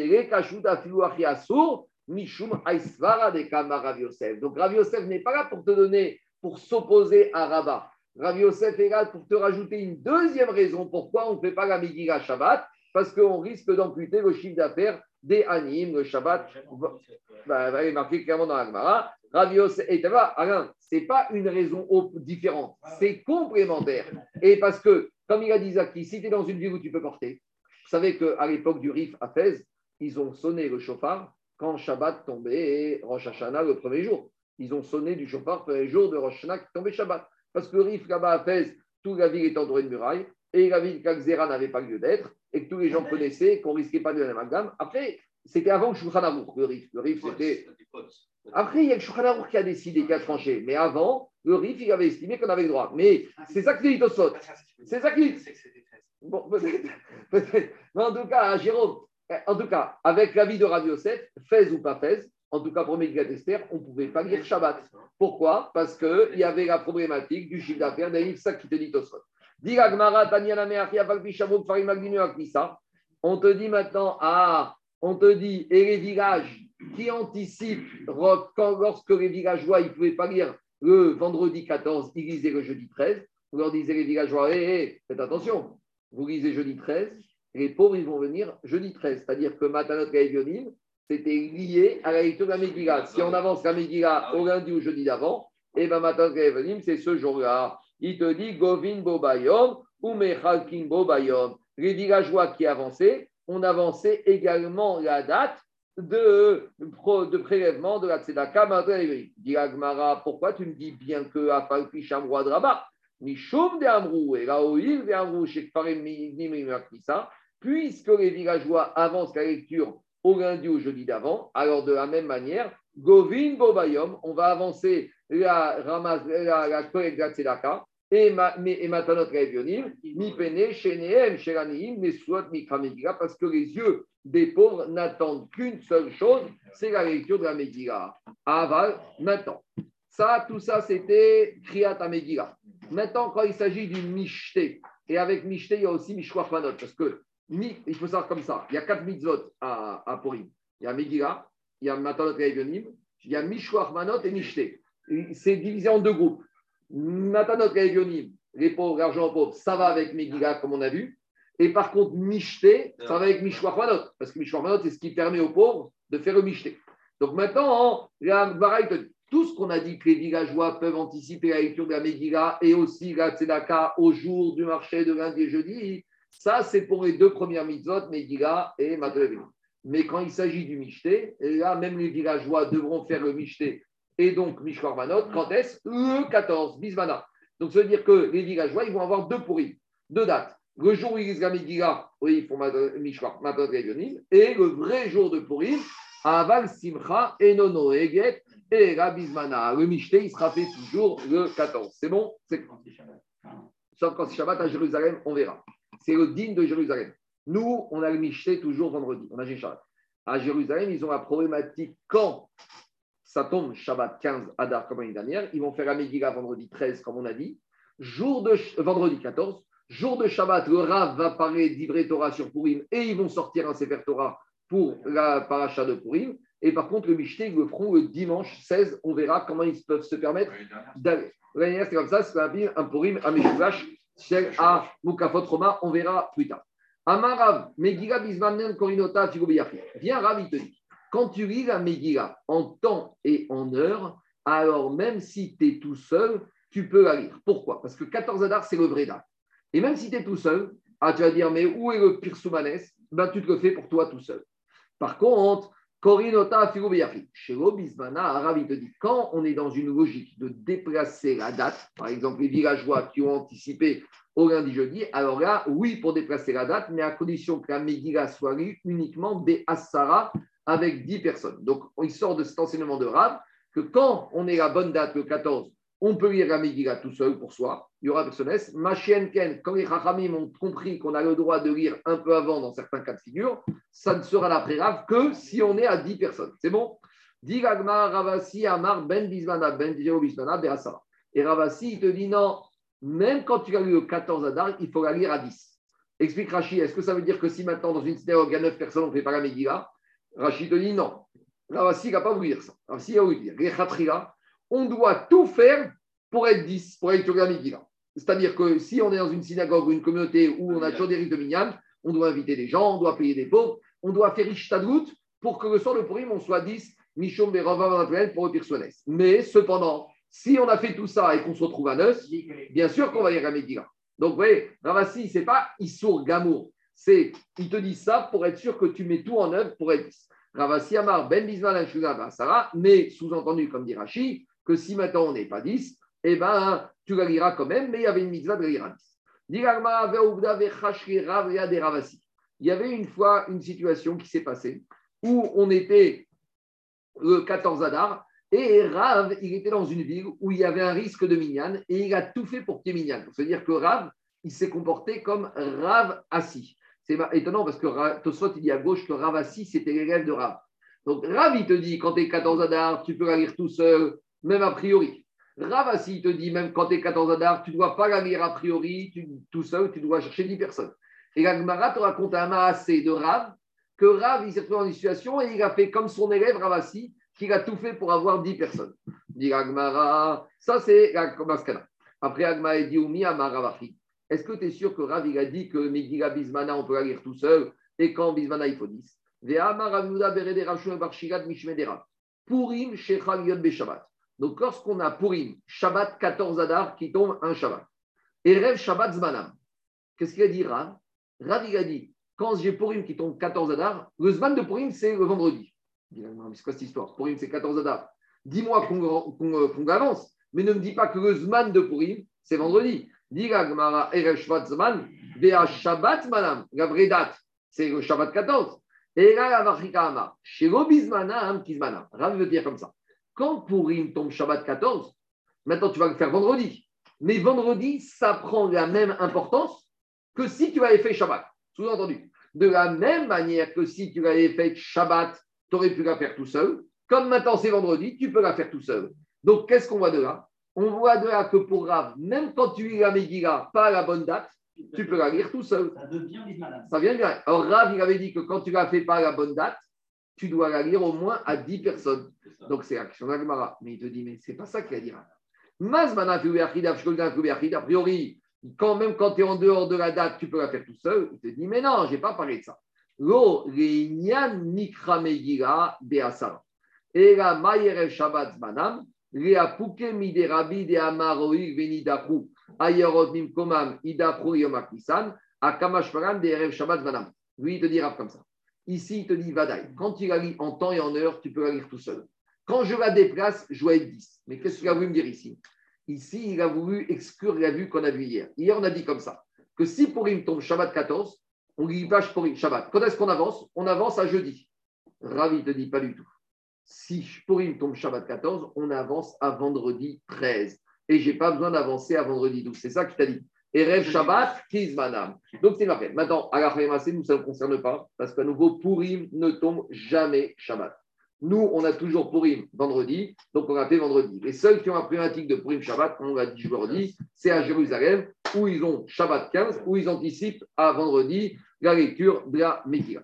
Mishum Aisvara de Kama Rav Yosef. Donc Rav Yosef n'est pas là pour te donner, pour s'opposer à Rabat. Rav Yosef est là pour te rajouter une deuxième raison pourquoi on ne fait pas la Megillah Shabbat, parce qu'on risque d'amputer le chiffre d'affaires des Anim, le Shabbat. Bah, va marquer clairement dans l'Agmara. Ravios et Alain, ce n'est pas une raison différente, c'est complémentaire. Et parce que, comme il a dit Zaki, si tu es dans une ville où tu peux porter, vous savez qu'à l'époque du Rif à Fès, ils ont sonné le chauffard quand Shabbat tombait et Rosh Hashanah le premier jour. Ils ont sonné du chauffard le premier jour de Rosh Hashanah qui tombait Shabbat. Parce que le Rif là-bas à toute la ville est entourée de murailles et la ville Kakzera n'avait pas lieu d'être et que tous les gens connaissaient, qu'on risquait pas de l'amalgame. Après, c'était avant le Shulchan Aruch, le RIF. Le RIF, c'était. Après, il y a le Shulchan Aruch qui a décidé, qui a tranché. Mais avant, le RIF, il avait estimé qu'on avait le droit. Mais c'est ça que dit Tosot. C'est ça qui dit. Bon, peut-être. Mais en tout cas, Jérôme, en tout cas, avec l'avis de Radio 7, fez ou pas fez, en tout cas pour Médicat Esther, on ne pouvait pas lire Shabbat. Pourquoi? Parce qu'il y avait la problématique du chiffre d'affaires C'est ça qui te dit Tosot. On te dit maintenant, ah, on te dit, et les villages qui anticipent, lorsque les villageois ne pouvaient pas lire le vendredi 14, ils lisaient le jeudi 13. On leur disait les villageois, hé, faites attention, vous lisez jeudi 13, les pauvres, ils vont venir jeudi 13. C'est-à-dire que Matanot Gaïvionim, c'était lié à la lecture de la Megillah. Si on avance la Megillah au lundi ou jeudi d'avant, et eh bien c'est ce jour-là. Il te dit Govin Bobayom ou Mechalkin Bobayom. Les villageois qui avançaient, on avançait également la date de, de prélèvement de la Tzedaka Dit Agmara, pourquoi tu me dis bien que à Falpi Shamroa Mishum de Amrou et Raoïl de Amrou puisque les villageois avancent la lecture au lundi ou jeudi d'avant, alors de la même manière, Govin Bobayom, on va avancer la, la, la collecte la Tzedaka et Matanot Mikra parce que les yeux des pauvres n'attendent qu'une seule chose, c'est la lecture de la Megillah. Aval, maintenant. Ça, tout ça, c'était Kriyat Megillah. Maintenant, quand il s'agit du Mishte, et avec Mishte, il y a aussi Mishwach Manot, parce que il faut savoir comme ça, il y a quatre mitzvot à, à. Il y a Megillah, il y a Matanot Gaevionim, il y a Mishwach Manot et Mishte. C'est divisé en deux groupes. Matanot Gaevionim, les pauvres, l'argent pauvre, ça va avec Megillah, comme on a vu. Et par contre, Mishté, ça va avec Mishwachmanot, parce que Mishwachmanot, c'est ce qui permet aux pauvres de faire le Mishté. Donc maintenant, tout ce qu'on a dit que les villageois peuvent anticiper la lecture de la Megillah et aussi la Tzedaka au jour du marché de lundi et jeudi, ça c'est pour les deux premières mitzvot, Megillah et Matrevé. Mais quand il s'agit du Mishté, là même les villageois devront faire le Mishté et donc Mishwarmanot, quand est-ce Le 14, Bismana. Donc ça veut dire que les villageois, ils vont avoir deux pourris, deux dates. Le jour où ils la oui, ils font Mishwar, et le vrai jour de Purim, Aval Simcha, Enono Eget, et Rabizmana. Le Mishte, il sera fait toujours le 14. C'est bon? C'est... Sauf quand c'est Shabbat à Jérusalem, on verra. C'est le digne de Jérusalem. Nous, on a le Mishte toujours vendredi. On a Shabbat. À Jérusalem, ils ont la problématique quand ça tombe Shabbat 15 Adar comme l'année dernière. Ils vont faire la Megillah vendredi 13, comme on a dit. Jour de vendredi 14, Jour de Shabbat, le Rav va parler d'Ivré Torah sur Purim et ils vont sortir un Sefer Torah pour la paracha de Purim. Et par contre, le Mishté, ils le feront le dimanche 16. On verra comment ils peuvent se permettre d'aller. c'est comme ça, c'est un Purim à Meshugash, à Mukafot Roma. On verra plus tard. Amarav, Megillah Bismanen Korinota Viens, Rav, il te dit quand tu lis la Megillah en temps et en heure, alors même si tu es tout seul, tu peux la lire. Pourquoi? Parce que 14 Adar, c'est le vrai date. Et même si tu es tout seul, ah, tu vas dire, mais où est le Pirsoumanes? Ben, Tu te le fais pour toi tout seul. Par contre, Korinota Filobiyafi, chez Bismana, Arabi te dit, quand on est dans une logique de déplacer la date, par exemple les villageois qui ont anticipé au lundi jeudi, alors là, oui, pour déplacer la date, mais à condition que la soit lue uniquement des Assara avec 10 personnes. Donc, il sort de cet enseignement de Rab que quand on est la bonne date, le 14, on peut lire la Megillah tout seul pour soi, il y aura personne. Ken, quand les Chachamim ont compris qu'on a le droit de lire un peu avant dans certains cas de figure, ça ne sera la grave que si on est à 10 personnes. C'est bon? Ravasi, Amar, Ben Bismana, Ben Bismana, Et Ravasi, il te dit non, même quand tu as lu le 14 Adar, il faut la lire à 10. Explique Rachid, est-ce que ça veut dire que si maintenant dans une synagogue il y a 9 personnes, on ne fait pas la Megillah? Rachid te dit non. Ravasi, il n'a pas voulu dire ça. Ravasi, il a voulu dire, on doit tout faire pour être 10, pour être. C'est-à-dire que si on est dans une synagogue ou une communauté où on a toujours des rites de minyan, on doit inviter des gens, on doit payer des pauvres, on doit faire Ishtadlout pour que le soir de Purim, on soit 10, Mishom pour le Pirsones. Mais cependant, si on a fait tout ça et qu'on se retrouve à neuf, bien sûr qu'on va y aller à Donc, vous voyez, Ravasi, ce n'est pas Issour Gamour. C'est, il te dit ça pour être sûr que tu mets tout en œuvre pour être 10. Ravasi Amar, Ben Bismal, Sarah, mais sous-entendu, comme dit Rashi, que si maintenant on n'est pas 10, eh ben, tu la liras quand même, mais il y avait une mitzvah de lire 10. Il y avait une fois une situation qui s'est passée où on était le 14 Adar et Rav, il était dans une ville où il y avait un risque de minyan et il a tout fait pour qu'il y ait minyan. C'est-à-dire que Rav, il s'est comporté comme Rav assis. C'est étonnant parce que Tosfot, il dit à gauche que Rav assis, c'était l'élève de Rav. Donc Rav, il te dit, quand tu es 14 Adar, tu peux la lire tout seul, même a priori. Ravasi te dit, même quand tu es 14 Adar, tu ne dois pas la lire a priori tout seul, tu dois chercher 10 personnes. Et la te raconte un maassé de Rav, que Rav, il s'est trouvé dans une situation et il a fait comme son élève Ravasi, qu'il a tout fait pour avoir 10 personnes. Dit Agmara, ça c'est maskana. Après Agma dit Oumi Amaravachi. Est-ce que tu es sûr que Rav il a dit que Megillah Bismana, on peut la lire tout seul et quand Bismana, il faut 10 Purim Shechal Yod Shabbat. Donc, lorsqu'on a Purim, Shabbat 14 Adar qui tombe un Shabbat, et Rev Shabbat Zmanam, qu'est-ce qu'il a dit Rav? Rav, il a dit quand j'ai Purim qui tombe 14 Adar, le Zman de Purim, c'est le vendredi. Il dit, c'est quoi cette histoire? Purim, c'est 14 Adar. Dis-moi qu'on avance, mais ne me dis pas que le Zman de Purim, c'est vendredi. Dis Gmara Erev Shabbat Zman, Bea Shabbat Manam, la date, c'est le Shabbat 14. Et là, la Vachika Amar, Kizmanam. Rav veut dire comme ça. Quand Purim tombe Shabbat 14, maintenant tu vas le faire vendredi. Mais vendredi, ça prend la même importance que si tu avais fait Shabbat. Sous-entendu. De la même manière que si tu avais fait Shabbat, tu aurais pu la faire tout seul. Comme maintenant c'est vendredi, tu peux la faire tout seul. Donc qu'est-ce qu'on voit de là? On voit de là que pour Rav, même quand tu lis la Megillah pas à la bonne date, tu peux la lire tout seul. Ça devient Ça vient bien. Alors Rav, il avait dit que quand tu la fais pas à la bonne date, tu dois la lire au moins à 10 personnes. Donc c'est l'action d'Agmara. Mais il te dit, mais c'est pas ça qu'il a dit. A priori, quand même quand tu es en dehors de la date, tu peux la faire tout seul. Il te dit, mais non, je n'ai pas parlé de ça. Lo. Et la mayerev shabbat manam, miderabi de venidaku, yomakisan, de erev shabbat manam. Lui, il te dira comme ça. Ici, il te dit Vadaï. Quand tu la lis en temps et en heure, tu peux la lire tout seul. Quand je la déplace, je dois être 10. Mais qu'est-ce qu'il a voulu me dire ici? Ici, il a voulu exclure la vue qu'on a vue hier. Hier, on a dit comme ça que si pour il tombe Shabbat 14, on lit pas pour Shabbat. Quand est-ce qu'on avance? On avance à jeudi. Ravi te dit pas du tout. Si Purim tombe Shabbat 14, on avance à vendredi 13. Et je n'ai pas besoin d'avancer à vendredi 12. C'est ça qu'il t'a dit. Et rêve Shabbat, Kizmanam. Donc c'est marqué. Maintenant, à la nous, ça ne concerne pas, parce qu'à nouveau, Purim ne tombe jamais Shabbat. Nous, on a toujours Purim vendredi, donc on a fait vendredi. Les seuls qui ont un problématique de Purim Shabbat, comme on l'a dit aujourd'hui, c'est à Jérusalem, où ils ont Shabbat 15, où ils anticipent à vendredi la lecture de la Megillah.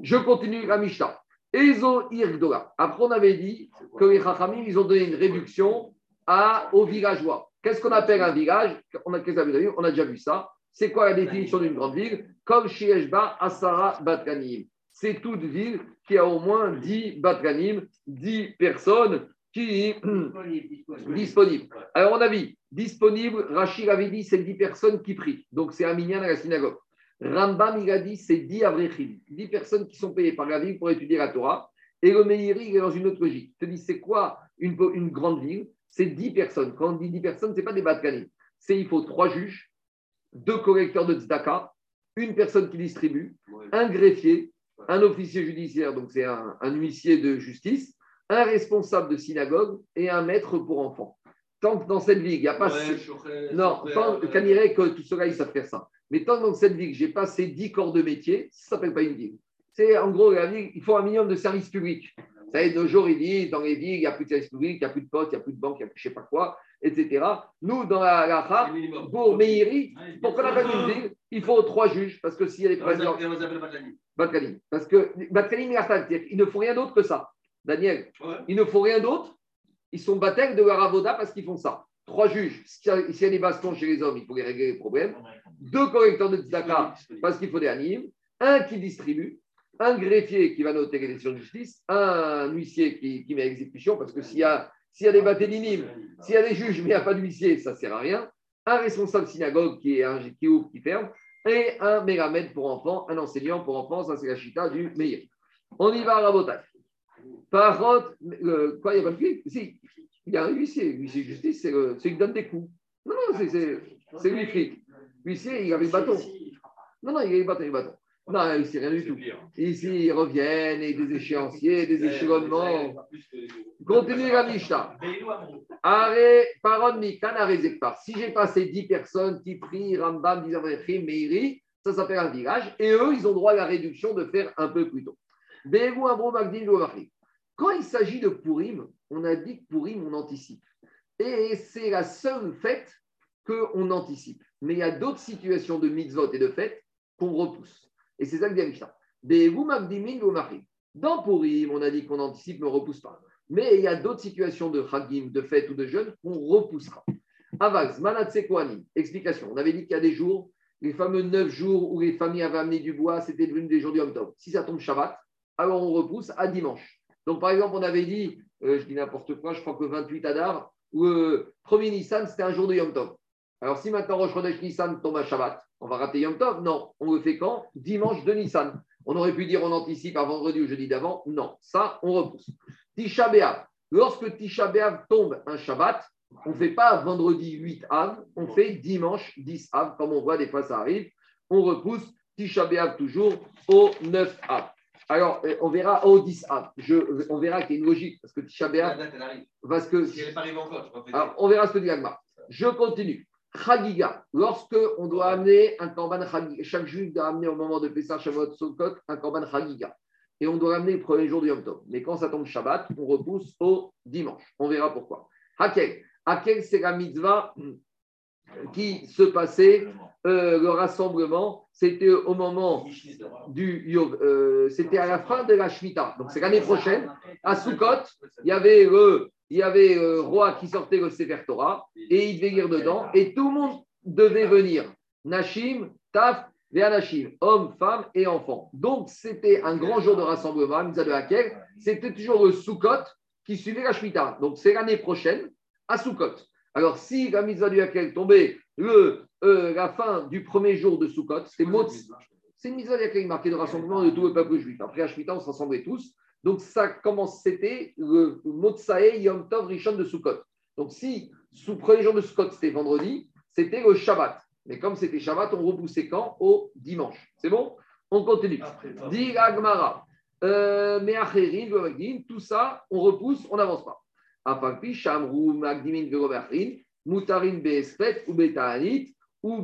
Je continue la Mishnah. Ezo Irgdola. Après, on avait dit que les Chachamim, ils ont donné une réduction à, aux villageois. Qu'est-ce qu'on appelle un village on a, on a déjà vu ça. C'est quoi la définition d'une grande ville? Comme Shieshba Asara Batkanim c'est toute ville qui a au moins 10 batganim, 10 personnes qui disponibles. Disponible. Alors, on a vu, disponible, Rachid avait dit, c'est 10 personnes qui prient. Donc, c'est un minyan à la synagogue. Rambam, il a dit, c'est 10 avrechim, 10 personnes qui sont payées par la ville pour étudier la Torah. Et le Meiri, il est dans une autre logique. Il te dit, c'est quoi une, une, grande ville? C'est 10 personnes. Quand on dit 10 personnes, ce n'est pas des batganim. C'est il faut trois juges, deux collecteurs de tzedaka, une personne qui distribue, un greffier, un officier judiciaire, donc c'est un, huissier de justice, un responsable de synagogue et un maître pour enfants. Tant que dans cette ville, il n'y a pas. non, tant que tout cela, ils savent faire ça. Mais tant que dans cette ville, j'ai pas ces dix corps de métier, ça ne s'appelle pas une ville. C'est en gros, il faut un minimum de services publics. Vous savez, nos jours, ils disent dans les villes, il n'y a plus de services publics, il n'y a plus de potes, il n'y a plus de banques, il n'y a plus je ne sais pas quoi, etc. Nous, dans la Racha, pour Meiri, pour qu'on appelle une ville, il faut trois juges, parce que s'il y a des présidents. Batkalim. Parce que Batkalim, il ne faut rien d'autre que ça. Daniel, il ne faut rien d'autre. Ils sont batailles de leur avoda parce qu'ils font ça. Trois juges. S'il y a des bastons chez les hommes, il faut les régler les problèmes. Deux correcteurs de tzedaka parce qu'il faut des animes. Un qui distribue. Un greffier qui va noter les décisions de justice. Un huissier qui, met exécution parce que s'il y a, s'il y a des batellinim, s'il y a des juges mais il n'y a pas d'huissier, ça ne sert à rien. Un responsable synagogue qui, est un, qui ouvre, qui ferme et un mégamètre pour enfants, un enseignant pour enfants, ça c'est la chita du meilleur. On y va à Rabotage. Parot, euh, quoi, il n'y a pas de Si, il y a un huissier. L'huissier de justice, c'est celui qui donne des coups. Non, non, c'est lui qui. L'huissier, il avait le bâton. Non, non, il avait le bâton, le bâton. Non, ici, rien du tout. Ici, ils reviennent et des échéanciers, des échelonnements. Continue la Mishnah. Arrêt, parole Si j'ai passé 10 personnes qui prient Rambam, Dizavrechi, Meiri, ça s'appelle un village. Et eux, ils ont droit à la réduction de faire un peu plus tôt. Quand il s'agit de Purim, on a dit que Purim, on anticipe. Et c'est la seule fête qu'on anticipe. Mais il y a d'autres situations de mitzvot et de fêtes qu'on repousse. Et c'est ça que dit Mishnah. Dans Purim, on a dit qu'on anticipe, mais on ne repousse pas. Mais il y a d'autres situations de Hagim, de fête ou de jeûne qu'on repoussera. Avaz, Manatse explication. On avait dit qu'il y a des jours, les fameux neuf jours où les familles avaient amené du bois, c'était devenu des jours du Yom Tov. Si ça tombe Shabbat, alors on repousse à dimanche. Donc par exemple, on avait dit, euh, je dis n'importe quoi, je crois que 28 Adar, ou le premier Nissan, c'était un jour de Yom Tov. Alors si maintenant Rosh Chodesh Nissan tombe à Shabbat, on va rater Yom Tov Non, on le fait quand? Dimanche de Nissan. On aurait pu dire on anticipe à vendredi ou jeudi d'avant. Non, ça, on repousse. Tisha B'Av. Lorsque Tisha B'Av tombe un Shabbat, on ne fait pas vendredi 8 Av, on fait dimanche 10 Av, comme on voit des fois ça arrive. On repousse Tisha B'Av toujours au 9 Av. Alors, euh, on verra au 10 Av. Je, on verra qu'il y a une logique, parce que Tisha B'Av. Parce que, si elle pas encore, alors, on verra ce que dit Agma. Je continue. Chagiga, lorsque on doit amener un korban Chagiga, chaque juif doit amener au moment de Pessah Shavuot Sukkot un korban Chagiga. Et on doit l'amener le premier jour du Yom Tov. Mais quand ça tombe Shabbat, on repousse au dimanche. On verra pourquoi. Hakel. Hakel, c'est la mitzvah qui se passait, euh, le rassemblement, c'était au moment du euh, c'était à la fin de la Shemitah. Donc c'est l'année prochaine. À Sukkot, il y avait le il y avait euh, roi qui sortait le Sefer Torah et il devait lire dedans et tout le monde devait venir. Nashim, Taf, Véanashim, hommes, femmes et enfants. Donc c'était un grand jour de rassemblement, de laquelle c'était toujours le Sukkot qui suivait la Shemitah. Donc c'est l'année prochaine à Sukkot. Alors si la mitzvah du Hakel tombait le, euh, la fin du premier jour de Sukkot, c'est C'est une mitzvah du Hakel marquée de rassemblement de tout le peuple juif. Après la Shemitah, on se rassemblait tous. Donc, ça commence, c'était le Motsae Yom Tov Rishon de Sukkot. Donc, si sous premier jour de Sukkot, c'était vendredi, c'était le Shabbat. Mais comme c'était Shabbat, on repoussait quand? Au dimanche. C'est bon? On continue. Dit Agmara. Euh, tout ça, on repousse, on n'avance pas. Apalpi, Shamru, Magdimin, Veroberrin, Mutarin, Beespet, ou Betaanit, ou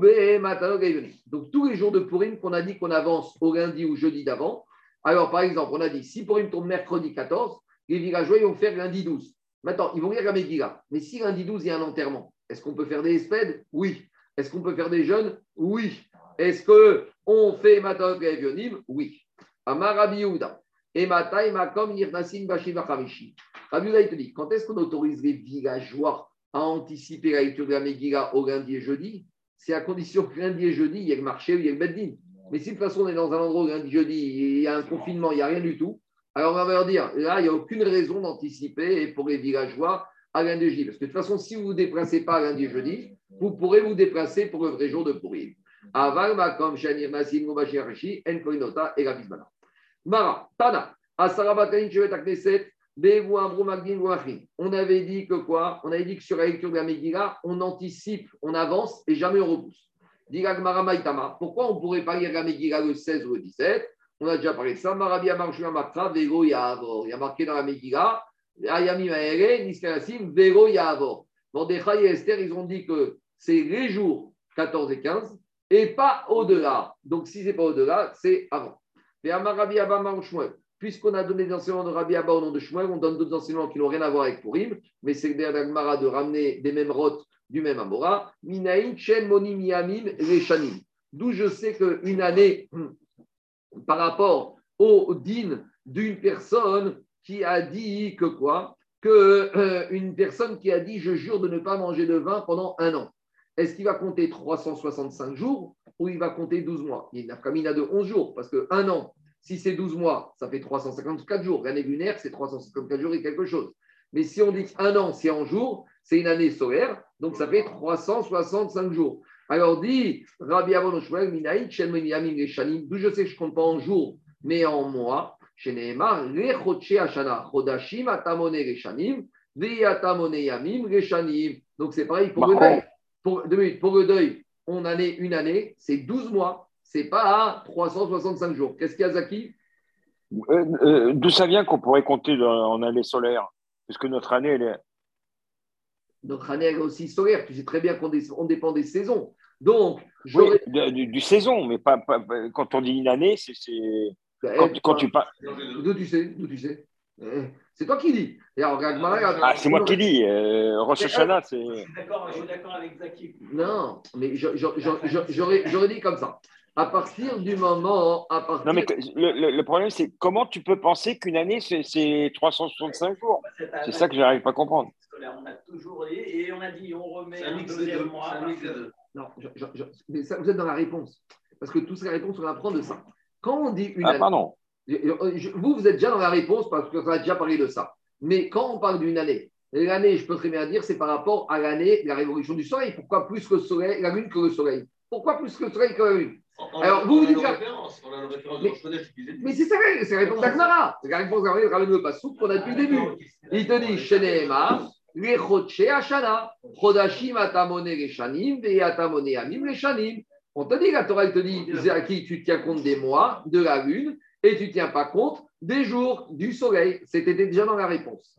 Donc, tous les jours de Purim qu'on a dit qu'on avance au lundi ou jeudi d'avant, alors, par exemple, on a dit, si pour une tombe mercredi 14, les villageois vont faire lundi 12. Maintenant, ils vont lire la Megillah. Mais si lundi 12, il y a un enterrement, est-ce qu'on peut faire des espèdes Oui. Est-ce qu'on peut faire des jeûnes? Oui. Est-ce qu'on fait Matot Gavionim Oui. Amarabi Yehuda. Et Matai Makom Nirnasin Bashiva Kamishi. Rabbi il te dit, quand est-ce qu'on autorise les villageois à anticiper la lecture de la au lundi et jeudi? C'est à condition que lundi et jeudi, il y ait le marché ou il y ait le Beddin. Mais si de toute façon on est dans un endroit lundi, jeudi, il y a un confinement, il n'y a rien du tout, alors on va leur dire, là, il n'y a aucune raison d'anticiper pour les villageois à lundi jeudi. Parce que de toute façon, si vous ne vous déplacez pas lundi jeudi, vous pourrez vous déplacer pour le vrai jour de Shanir, Masim, En Koinota et Mara, Tana, on avait dit que quoi? On avait dit que sur la lecture de la Megillah, on anticipe, on avance et jamais on repousse. Pourquoi on pourrait pas lire la Megillah le 16 ou le 17 On a déjà parlé de ça. Il y a marqué dans la Megillah, Ayami Maere, Niskalasim, Vego Yavor. Mordechai et Esther, ils ont dit que c'est les jours 14 et 15 et pas au-delà. Donc si ce n'est pas au-delà, c'est avant. Et Amarabi Abba Puisqu'on a donné des enseignements de Rabbi Abba au nom de Shmuel, on donne d'autres enseignements qui n'ont rien à voir avec Purim, mais c'est le de ramener des mêmes rotes du même Amora, Minaïn, Chen, Monim, Yamim, Reshanim. D'où je sais qu'une année, par rapport au din d'une personne qui a dit que quoi? Que euh, une personne qui a dit je jure de ne pas manger de vin pendant un an. Est-ce qu'il va compter 365 jours ou il va compter 12 mois? Il y a une de 11 jours parce que un an, si c'est 12 mois, ça fait 354 jours. L'année lunaire, c'est 354 jours et quelque chose. Mais si on dit un an, c'est en jours, c'est une année solaire, donc ça fait 365 jours. Alors dit Rabbi Avon Minaït, Shanim, d'où je sais que je ne compte pas en jours, mais en mois. Chez Nehemar, Ashana, Chodashim, Atamone, Reshanim, Viatamone, Yamim, Reshanim. Donc c'est pareil pour le deuil. Pour, pour le deuil, on année, une année, c'est 12 mois. C'est pas à 365 jours. Qu'est-ce qu'il y a, Zaki? Euh, euh, D'où ça vient qu'on pourrait compter en année solaire? Puisque notre année, elle est, notre année est aussi solaire. Tu sais très bien qu'on dépend des saisons. Donc, du, saison, mais pas, quand on dit une année, c'est quand, quand, tu parles. D'où tu sais D'où tu sais eh, c'est toi qui dis. ah, c'est moi qui dis. Euh, Rosh Hashanah, c'est. Je suis d'accord avec Zaki. Non, mais j'aurais dit comme ça. À partir du moment. À partir... Non, mais le, le problème, c'est comment tu peux penser qu'une année, c'est 365 jours C'est ça que je n'arrive pas à comprendre. On a toujours et on a dit on remet un, deuxième mois. Non, mais ça, vous êtes dans la réponse. Parce que toutes ces réponses, on apprend de ça. Quand on dit une ah, pardon. Vous, vous êtes déjà dans la réponse parce qu'on a déjà parlé de ça. Mais quand on parle d'une année, l'année, je peux très bien dire, c'est par rapport à l'année, la révolution du soleil. Pourquoi plus le soleil, la lune que le soleil? Pourquoi plus le soleil que la lune? Alors, vous vous dites. Mais, c'est ça, c'est la réponse d'Agmara. C'est la réponse d'Agmara, le Passouk qu'on a depuis le début. Il te dit, Sheneema, les Chodche Ashana, Chodashim Atamone les Shanim, et Atamone Amim les Shanim. On te dit, la Torah, te dit, qui tu tiens compte des mois, de la lune, et tu ne tiens pas compte des jours du soleil. C'était déjà dans la réponse.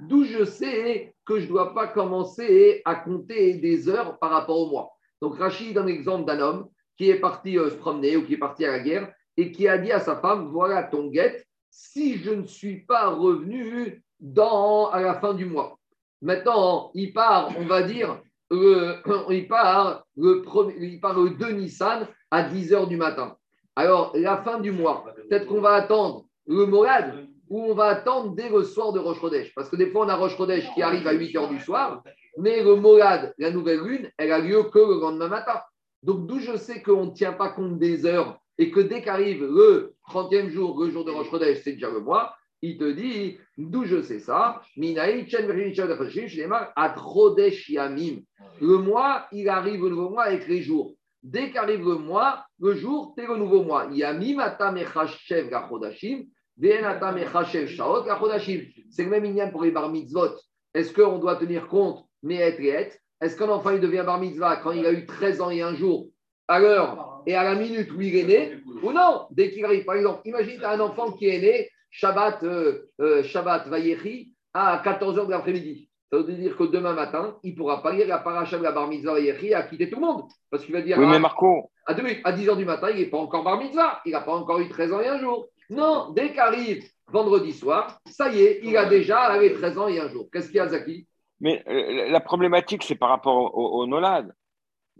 D'où je sais que je ne dois pas commencer à compter des heures par rapport au mois. Donc Rachid donne l'exemple d'un homme qui est parti euh, se promener ou qui est parti à la guerre et qui a dit à sa femme, voilà ton guette, si je ne suis pas revenu dans, à la fin du mois. Maintenant, il part, on va dire, *clears throat* il, part le il part le 2 Nissan à 10 h du matin. Alors, la fin du mois, peut-être qu'on va attendre le Morad ou on va attendre dès le soir de Roche Parce que des fois, on a Roche qui arrive à 8 h du soir, mais le Morad, la nouvelle lune, elle a lieu que le lendemain matin. Donc, d'où je sais qu'on ne tient pas compte des heures et que dès qu'arrive le 30e jour, le jour de Roche c'est déjà le mois, il te dit, d'où je sais ça Le mois, il arrive le nouveau mois avec les jours. Dès qu'arrive le mois, le jour, c'est le nouveau mois. Yamim C'est le même ignan pour les bar mitzvot. Est-ce qu'on doit tenir compte, mais être et? Être Est-ce qu'un enfant il devient bar mitzvah quand il a eu 13 ans et un jour, à l'heure et à la minute où il est né Ou non? Dès qu'il arrive, par exemple, imagine as un enfant qui est né Shabbat, euh, euh, Shabbat Vayechi à 14h de l'après-midi. Ça veut dire que demain matin, il ne pourra pas lire la paracha de la bar mitzvah Vayechi à quitter tout le monde. Parce qu'il va dire oui, mais Marco. à, 10h du matin, il n'est pas encore bar mitzvah. Il n'a pas encore eu 13 ans et un jour. Non, dès qu'arrive vendredi soir, ça y est, il a déjà 13 ans et un jour. Qu'est-ce qu'il y a, Zaki? Mais euh, la problématique, c'est par rapport au, au, Nolad.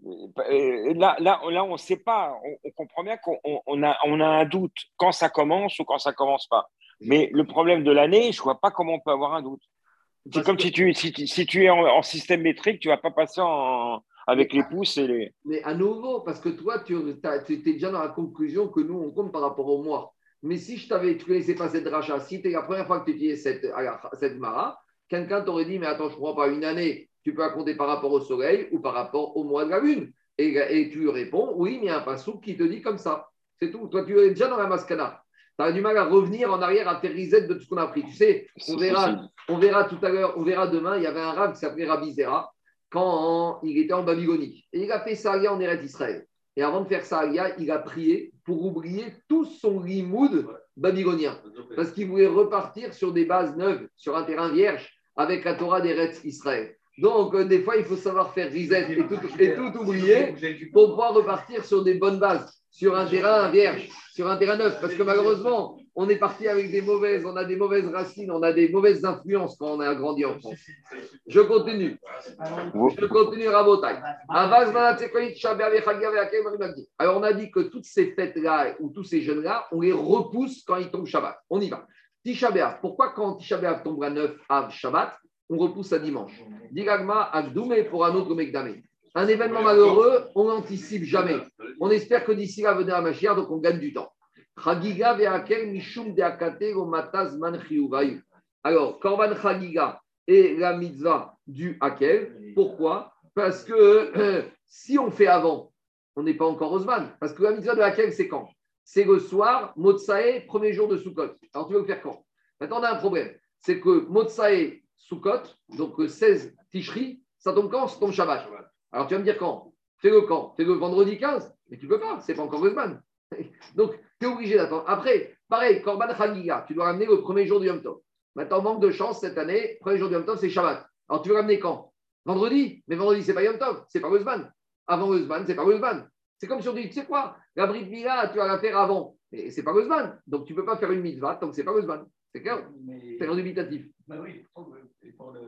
Là, là, là, on ne sait pas. On, comprend bien qu'on a, on a un doute quand ça commence ou quand ça ne commence pas. Mais le problème de l'année, je ne vois pas comment on peut avoir un doute. C'est comme si, tu, si, si, tu es en, système métrique, tu ne vas pas passer en, avec les pouces et les. Mais à nouveau, parce que toi, tu, tu étais déjà dans la conclusion que nous, on compte par rapport au mois. Mais si je t'avais laissé passer de rachat, si c'était la première fois que tu utilisais cette, cette mara, quelqu'un t'aurait dit Mais attends, je ne crois pas, une année, tu peux la compter par rapport au soleil ou par rapport au mois de la lune. Et, et tu réponds Oui, mais il y a un passou qui te dit comme ça. C'est tout. Toi, tu es déjà dans la mascana tu as du mal à revenir en arrière à tes de tout ce qu'on a appris. Tu sais, on verra, on verra tout à l'heure, on verra demain, il y avait un rab qui s'appelait Rabbi Zera quand il était en Babylonie. Et il a fait Saria en Eretz Israël. Et avant de faire Saria, il a prié pour oublier tout son limoud babylonien. Parce qu'il voulait repartir sur des bases neuves, sur un terrain vierge, avec la Torah d'Eretz Israël. Donc, euh, des fois, il faut savoir faire reset et tout, et tout oublier pour pouvoir repartir sur des bonnes bases sur un terrain vierge, sur un terrain neuf. Parce que malheureusement, on est parti avec des mauvaises, on a des mauvaises racines, on a des mauvaises influences quand on a grandi en France. Je continue. Je continue, Rabotai. Alors, on a dit que toutes ces fêtes-là, ou tous ces jeunes-là, on les repousse quand ils tombent Shabbat. On y va. Tisha Pourquoi quand Tisha tombe à 9 à Shabbat, on repousse à dimanche? Agdoumé pour un autre Megdamé. Un événement malheureux, on n'anticipe jamais. On espère que d'ici là, venir à Mashiach, donc on gagne du temps. Alors, Korban Chagiga et la mitzvah du Hakel. Pourquoi? Parce que *clears throat* si on fait avant, on n'est pas encore Osman. Parce que la mitzvah de Hakel, c'est quand? C'est le soir, Motsae, premier jour de Sukkot. Alors, tu veux le faire quand? Maintenant, on a un problème. C'est que Motsae, Sukkot, donc 16 Tishri, ça tombe quand? Ça tombe Shabbat. Alors tu vas me dire quand? Fais-le quand? Fais-le vendredi 15 Mais tu ne peux pas, c'est pas encore Guzman. *laughs* Donc tu es obligé d'attendre. Après, pareil, Korban Chagiga, tu dois ramener le premier jour du Yom Tov. Maintenant, manque de chance cette année, premier jour du Yom Tov, c'est Shabbat. Alors tu veux ramener quand? Vendredi? Mais vendredi, c'est pas Yom Tov, c'est pas Guzman. Avant Guzman, c'est pas Guzman. C'est comme si on dit, tu sais quoi, la Brit Mila, tu vas la faire avant. Mais c'est pas Guzman. Donc tu ne peux pas faire une mitzvah tant que c'est pas Guzman. C'est clair? C'est dubitatif. Bah oui, pour, le, pour le,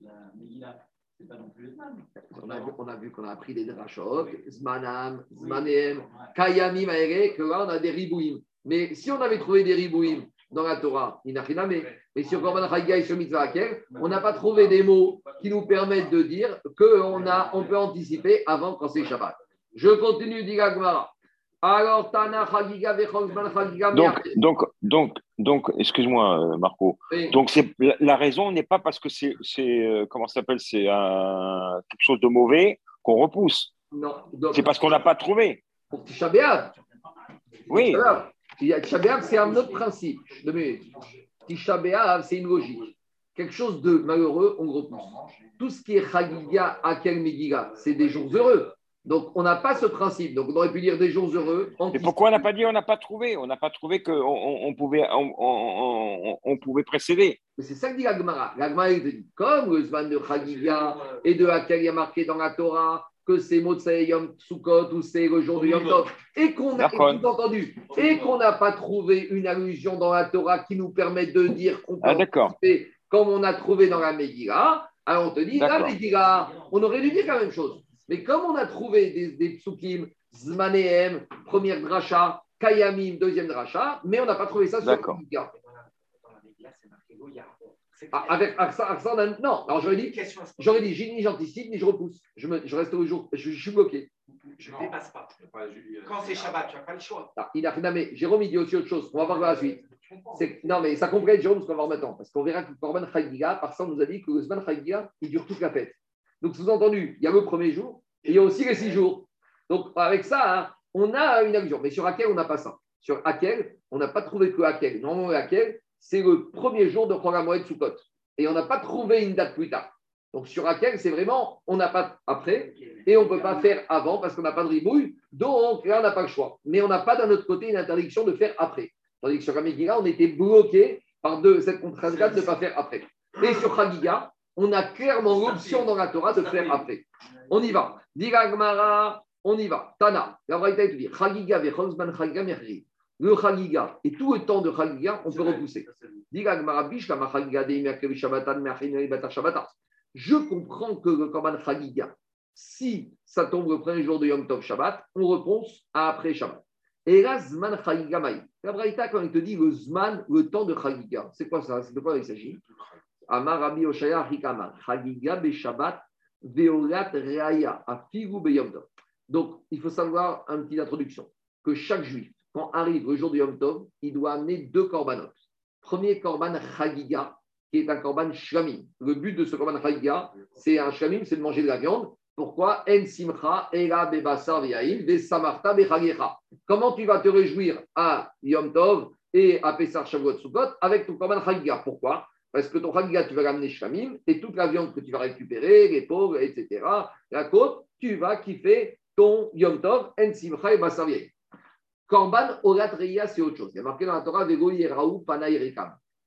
la, la On a, vu, on a vu qu'on a appris des drachot, Zmanam, Zmanem, Kayamim, que là on a des ribouim. Mais si on avait trouvé des ribouim dans la Torah, Inachiname, mais sur Korban Chagiga et sur Mitzvah on n'a pas trouvé des mots qui nous permettent de dire qu'on on peut anticiper avant quand c'est Shabbat. Je continue, dit Alors, Tana Chagiga, Chagiga, Donc, donc, donc, donc, excuse-moi, euh, Marco. Donc, c'est la raison n'est pas parce que c'est, euh, comment ça s'appelle, c'est quelque chose de mauvais qu'on repousse. Non. C'est parce qu'on n'a pas trouvé. Pour Tisha. Oui. Tisha c'est un autre principe. Tisha B'Av, c'est une logique. Quelque chose de malheureux, on repousse. Tout ce qui est Chagiga, Akel, Megiga, c'est des jours heureux. Donc, on n'a pas ce principe. Donc, on aurait pu dire des jours heureux. Et pourquoi on n'a pas dit on n'a pas trouvé? On n'a pas trouvé qu'on on, pouvait, on, pouvait précéder. Mais c'est ça que dit l'Agmara. L'Agmara, il dit comme le Zman de Chagiga et de il y a marqué dans la Torah que c'est Motsei Yom Sukkot ou c'est le jour de Yom Tov, et qu'on a entendu, et qu'on n'a pas trouvé une allusion dans la Torah qui nous permet de dire qu'on peut ah, comme on a trouvé dans la Megillah, alors on te dit, la Megillah, on aurait dû dire la même chose. Mais comme on a trouvé des, des psukim, Zmanehem, première dracha, Kayamim, deuxième dracha, mais on n'a pas trouvé ça sur la ah, avec Aksan, non. Alors j'aurais dit, j'aurais dit, ni j'anticipe, ni je repousse. Je, me, je reste au jour, je, suis bloqué. Je ne dépasse pas. Quand c'est Shabbat, tu n'as pas le choix. Ah, il a, non, mais Jérôme, il dit aussi autre chose. On va voir par la suite. Non, mais ça comprend Jérôme, ce qu'on va voir maintenant. Parce qu'on verra que le Korban Chagiga, par ça, on nous a dit que le Zman Chagiga, il dure toute la fête. Donc, sous-entendu, il y a le premier jour et il y a aussi les six jours. Donc, avec ça, hein, on a une allusion. Mais sur laquelle on n'a pas ça. Sur laquelle, on n'a pas trouvé que laquelle. Non, laquelle, c'est le premier jour de sous Sukkot. Et on n'a pas trouvé une date plus tard. Donc, sur laquelle, c'est vraiment, on n'a pas après et on ne peut pas faire avant parce qu'on n'a pas de ribouille. Donc, là, on n'a pas le choix. Mais on n'a pas d'un autre côté une interdiction de faire après. Tandis que sur on était bloqué par deux, cette contrainte de ne pas faire après. Et sur Chagiga, on a clairement l'option dans la Torah de faire après. On y va. Diragmara, on y va. Tana, la vraie te dit Chagiga Chagiga. Le Chagiga et tout le temps de Chagiga, on peut repousser. Je comprends que le Korban Chagiga, si ça tombe le premier jour de Yom Tov Shabbat, on repousse après Shabbat. Et là, Zman Chagiga Maï. La Braïta, quand il te dit le Zman, le temps de Chagiga, c'est quoi ça? C'est de quoi il s'agit? Amar Rabbi Oshaya Hikama, Chagiga Shabbat, Veolat Reaya, Afigu. Donc, il faut savoir, un petit introduction, que chaque juif, quand arrive le jour de Yom Tov, il doit amener deux korbanot. Premier korban Chagiga, qui est un korban shlamim. Le but de ce korban Chagiga, c'est un shlamim, c'est de manger de la viande. Pourquoi? En simcha, ela bebasar ve samarta Comment tu vas te réjouir à Yom Tov et à Pesach Shavuot Sukkot avec ton korban Chagiga? Pourquoi? Parce que ton Chagiga, tu vas l'amener shlamim et toute la viande que tu vas récupérer, les pauvres, etc., la côte, tu vas kiffer ton Yom Tov, En simcha et Korban Olatreya, c'est autre chose. Il y a marqué dans la Torah Raou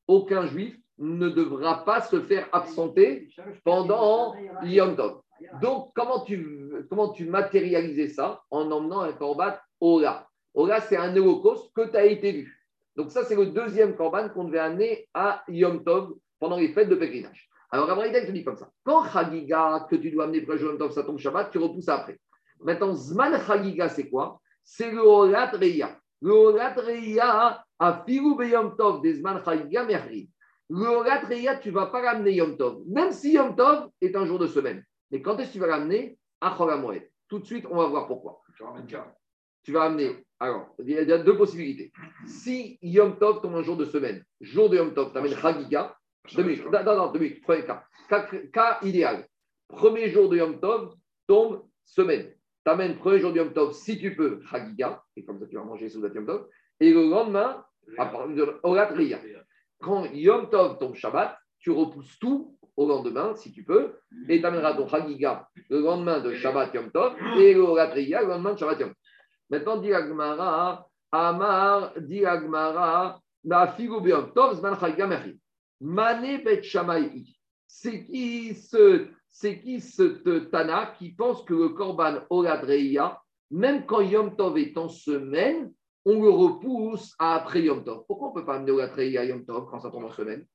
Aucun juif ne devra pas se faire absenter pendant Yom Tov. Donc, comment tu, comment tu matérialisais ça En emmenant un korban Ola. Ola, c'est un holocauste que tu as été vu. Donc, ça, c'est le deuxième korban qu'on devait amener à Yom Tov pendant les fêtes de pèlerinage. Alors, Abraham te dit comme ça. Quand Chagiga, que tu dois amener pour Yom Tov, ça tombe Shabbat, tu repousses après. Maintenant, Zman Chagiga, c'est quoi? C'est le Olat Reya. Le Olat Reya a Filou Yom Tov des Zman Chayiga Merri. Le Olat Reya, tu ne vas pas ramener Yom Tov, même si Yom Tov est un jour de semaine. Mais quand est-ce que tu vas ramener À. Tout de suite, on va voir pourquoi. Tu vas ramener. Alors, il y a deux possibilités. Si Yom Tov tombe un jour de semaine, jour de Yom Tov, tu amènes Chagiga. Deux minutes. Non, non, deux. Premier cas. cas. idéal. Premier jour de Yom Tov tombe semaine t'amènes premier jour du Yom Tov, si tu peux, Chagiga, et comme ça tu vas manger sous le Yom Tov, et le lendemain, Orat Ria. Quand Yom Tov tombe Shabbat, tu repousses tout au lendemain, si tu peux, et tu amèneras ton Chagiga le lendemain de Shabbat Yom Tov, et le Orat Ria le lendemain de Shabbat Yom Tov. Maintenant, dit Agmara, Amar, dit Agmara, Na figu Yom Tov, Zman Chagiga Mechi. Mane Bet. C'est qui ce c'est qui ce Tana qui pense que le Korban Oladreya, même quand Yom Tov est en semaine, on le repousse à après Yom Tov. Pourquoi on ne peut pas amener Oladreya à Yom Tov quand ça tombe en semaine?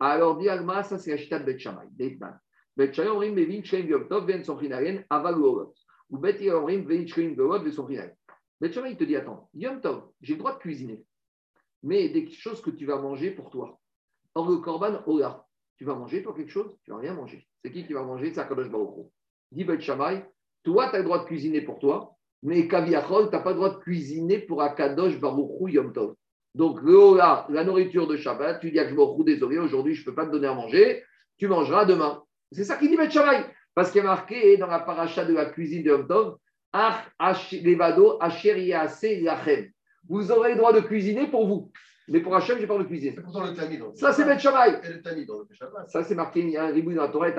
Alors, Diagma, ça c'est la chita de Bet Bet Shammai Omrim Yom Tov Ben Sonchinaren Aval. Ou Bet Omrim Bevin Shein Olot Ben Sonchinaren. Bet Shammai, il te dit Attends, Yom Tov, j'ai le droit de cuisiner, mais des choses que tu vas manger pour toi. Or, le Korban Ola, tu vas manger toi quelque chose Tu vas rien manger. C'est qui qui va manger? C'est Akadosh Baruch Dit toi, tu as le droit de cuisiner pour toi, mais Kaviachol, tu n'as pas le droit de cuisiner pour Akadosh Baruch Yom Tov. Donc, Ola, la nourriture de Shabbat, tu dis à Baruch désolé, aujourd'hui, je ne peux pas te donner à manger, tu mangeras demain. C'est ça qu'il dit Bet Shammai. Parce qu'il est marqué dans la paracha de la cuisine de Yom Tov. Vous aurez le droit de cuisiner pour vous. Mais pour Hachem, je n'ai pas le cuisiner. Ça, c'est Ben Shammai. Ça, c'est marqué, il y a un ribou dans la Torah, Il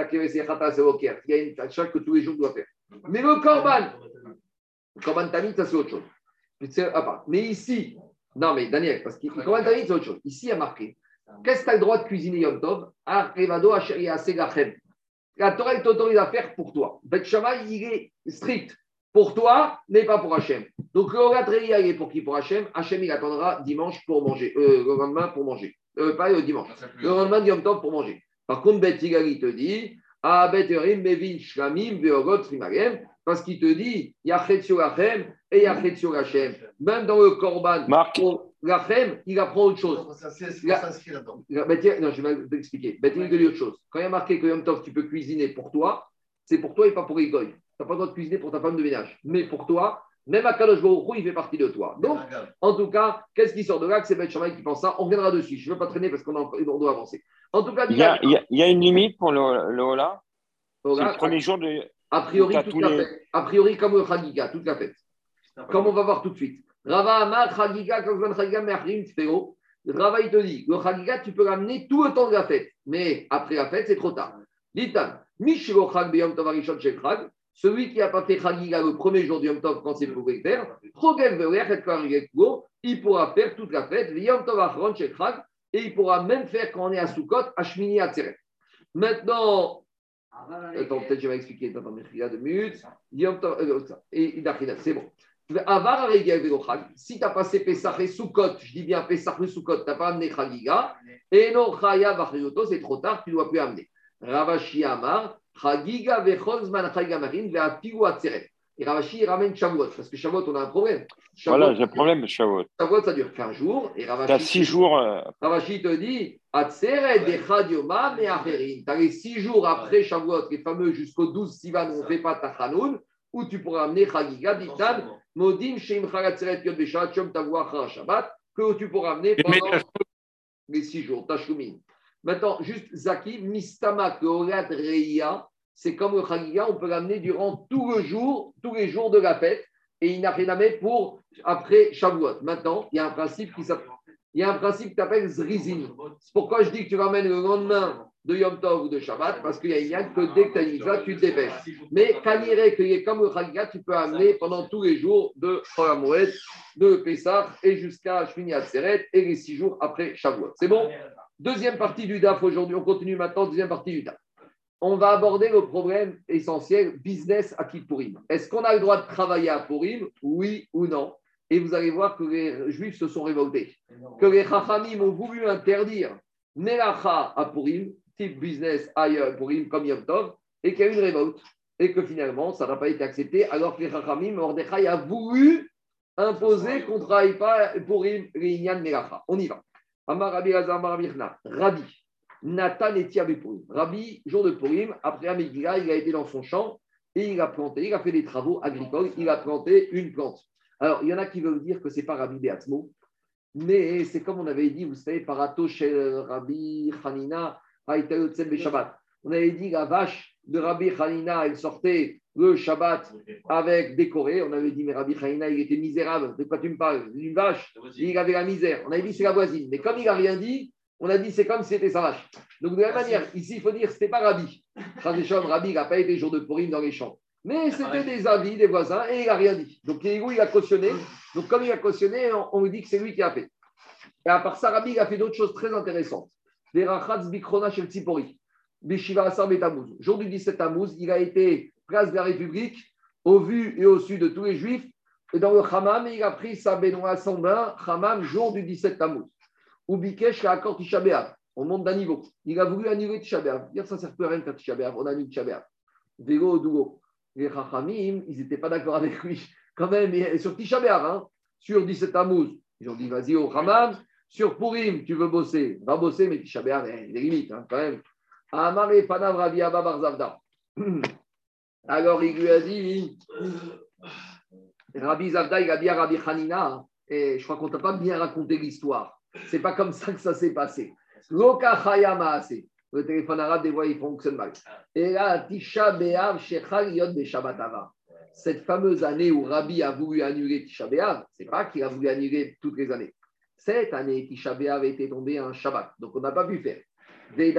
y a une tâche que tous les jours doit faire. Mais le Korban, le Korban Tamid, ça, c'est autre chose. Mais ici, non, mais Daniel, parce que le Korban Tamid, c'est autre chose. Ici, il y a marqué Qu'est-ce que tu as le droit de cuisiner Yom Tov? La Torah t'autorise à faire pour toi. Ben Shammai, il est strict pour toi, mais pas pour Hachem. Donc le Hogatreya, il est pour qui Pour Hachem. Hachem, il attendra dimanche pour manger, euh, le lendemain pour manger. Euh, pas le dimanche. Le lendemain de Yom Tov pour manger. Par contre, Bet il te dit Ah, Bet Mevin Shlamim Veogot Frimarem, parce qu'il te dit Yachetio Hachem et Yachetio Hachem. Même dans le Korban, Marc. Lachem, il apprend autre chose. Ça s'inscrit là-dedans. Non, je vais t'expliquer. Bet il te dit autre chose. Quand il y a marqué que Yom Tov, tu peux cuisiner pour toi, c'est pour toi et pas pour les goy tu n'as pas le droit de cuisiner pour ta femme de ménage. Mais pour toi, même à Kadosh il fait partie de toi. Donc, en tout cas, qu'est-ce qui sort de là? Que c'est Ben qui pense ça On reviendra dessus. Je ne veux pas traîner parce qu'on doit avancer. En tout cas, il y, a, il y a une limite pour le, le Hola C'est le premier jour de. A priori, toute la fête. A priori, comme le Chagiga, toute la fête. Comme on va voir tout de suite. Rava Amar, Chagiga, Chagiga, Merhim, Tfeo. Rava, il te dit le Chagiga, tu peux l'amener tout le temps de la fête. Mais après la fête, c'est trop tard. Litan, Mishiro Chag Beyom Tavarishon. Celui qui a pas fait Chagiga le premier jour du Yom Tov quand c'est pour faire, il pourra faire toute la fête, Yom Tov et il pourra même faire quand on est à Sukkot, à Shmini Atzeret. Maintenant, attends, peut-être je vais expliquer, attends, il y a deux minutes. Yom Tov, euh, et c'est bon. Si tu as passé Pesach et Sukkot, je dis bien Pesach et Sukkot, tu n'as pas amené Chagiga, et non Chaya c'est trop tard, tu ne dois plus amener. Ravashi Amar, Chagiga vecholzman chagiga marin. Et Ravashi il ramène Shavuot, parce que Shavuot, on a un problème. Shavuot, voilà, j'ai un problème Shavuot. Shavuot, ça dure 15 jours. Et Ravashi, as 6 jours. Euh... Ravashi te dit Atzeret de Chadioma me'acherin. Tu as les 6 jours après Shavuot, les fameux jusqu'au 12 Sivan, on ne fait pas Tachanoun, où tu pourras amener Chagiga, Ditan, Modim, Sheim Chagatzeret Yod Beshat, Shom Tavua Shabbat, que tu pourras amener pendant les 6 jours, Tashumin. Maintenant, juste Zaki, Mistama Keorat Reia, c'est comme le Chagiga, on peut l'amener durant tout le jour, tous les jours de la fête, et il n'a rien à mettre pour après Shavuot. Maintenant, il y a un principe qui s'appelle. Il y a un principe qui Zrizin. C'est pourquoi je dis que tu ramènes le lendemain de Yom Tov ou de Shabbat, parce qu'il y a une que dès que tu as tu te dépêches. Mais Kanire, qu'il comme le Chagiga, tu peux amener pendant tous les jours de Cholamoued, de Pessah et jusqu'à Shmini Atzeret et les six jours après Shavuot. C'est bon? Deuxième partie du DAF aujourd'hui, on continue maintenant, deuxième partie du DAF. On va aborder le problème essentiel business à Kippurim. Est-ce qu'on a le droit de travailler à Purim Oui ou non? Et vous allez voir que les Juifs se sont révoltés. Que les Chachamim ont voulu interdire Melacha à Purim, type business ailleurs Purim comme Yom Tov, et qu'il y a eu une révolte. Et que finalement, ça n'a pas été accepté, alors que les Chachamim, Mordechai a voulu imposer qu'on ne travaille pas Purim, Rinyan Melacha. On y va. Amar Rabbi Rabbi, Nathan et Rabbi, jour de Purim, après Amigila, il a été dans son champ et il a planté, il a fait des travaux agricoles, il a planté une plante. Alors, il y en a qui veulent dire que ce n'est pas Rabbi Beatzmo, mais c'est comme on avait dit, vous savez, Parato chez Rabbi Hanina, Shabbat. On avait dit la vache de Rabbi Hanina, elle sortait le Shabbat avec décoré. On avait dit, mais Rabbi Hanina, il était misérable. De quoi tu me parles? Une vache, il avait la misère. On avait dit, c'est la voisine. Mais comme il n'a rien dit, on a dit, c'est comme si c'était sa vache. Donc, de la même manière, ici, il faut dire, ce n'était pas Rabbi. Rabbi, il n'a pas été jour de pourri dans les champs. Mais c'était des avis des voisins et il n'a rien dit. Donc, il a cautionné. Donc, comme il a cautionné, on, lui dit que c'est lui qui a fait. Et à part ça, Rabbi, il a fait d'autres choses très intéressantes. Des rachatz bikrona chez Tzipori. Bishiva Jour du 17 Tammuz, il a été place de la République, au vu et au sud de tous les Juifs. Et dans le Hammam, il a pris sa baignoire, son bain, Hammam, jour du 17 Tammuz. Ou Bikesh, la Tisha On monte d'un niveau. Il a voulu annuler Tisha ça ne sert plus à rien faire Tisha On annule Tisha B'Av. Vélo, Dougo. Les Chachamim, ils n'étaient pas d'accord avec lui. *laughs* Quand même, sur Tisha hein, sur 17 Tammuz, ils ont dit vas-y au Hamam. Sur Purim, tu veux bosser, va bosser, mais Tisha B'Av, il y a des limites hein, quand même. Alors il lui a dit Rabbi Zavda, il a à Rabbi Hanina, et je crois qu'on t'a pas bien raconté l'histoire. C'est pas comme ça que ça s'est passé. Le téléphone arabe, des voix, il fonctionne mal. Et là, Tisha B'Av Yod. Cette fameuse année où Rabbi a voulu annuler Tisha B'Av, c'est pas qu'il a voulu annuler toutes les années. Cette année, Tisha B'Av était tombé un Shabbat. Donc on n'a pas pu faire. Et.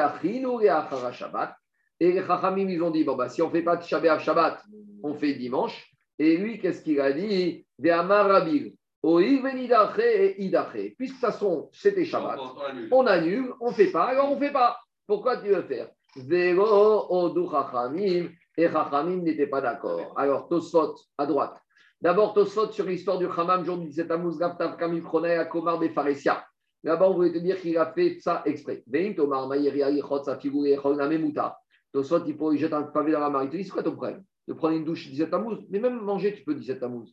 Et les Chachamim, ils ont dit, bon, bah, si on ne fait pas B'Av Shabbat, on fait dimanche. Et lui, qu'est-ce qu'il a dit? De Amarabil. Puisque de toute façon, c'était Shabbat, on annule, on ne fait pas, alors on ne fait pas. Pourquoi tu veux faire? Et Chachamim n'était pas d'accord. Alors, Tosfot, à droite. D'abord, Tosfot sur l'histoire du Hamam, jour 17 Tammuz, Gaftav, Kamil, Chonay, Akomar, Befaresia. Là-bas, on voulait te dire qu'il a fait ça exprès. Tosfot, il il jette un pavé dans la marée. Il te dit, c'est quoi ton problème De prendre une douche 17 Tammuz Mais même manger, tu peux 17 Tammuz.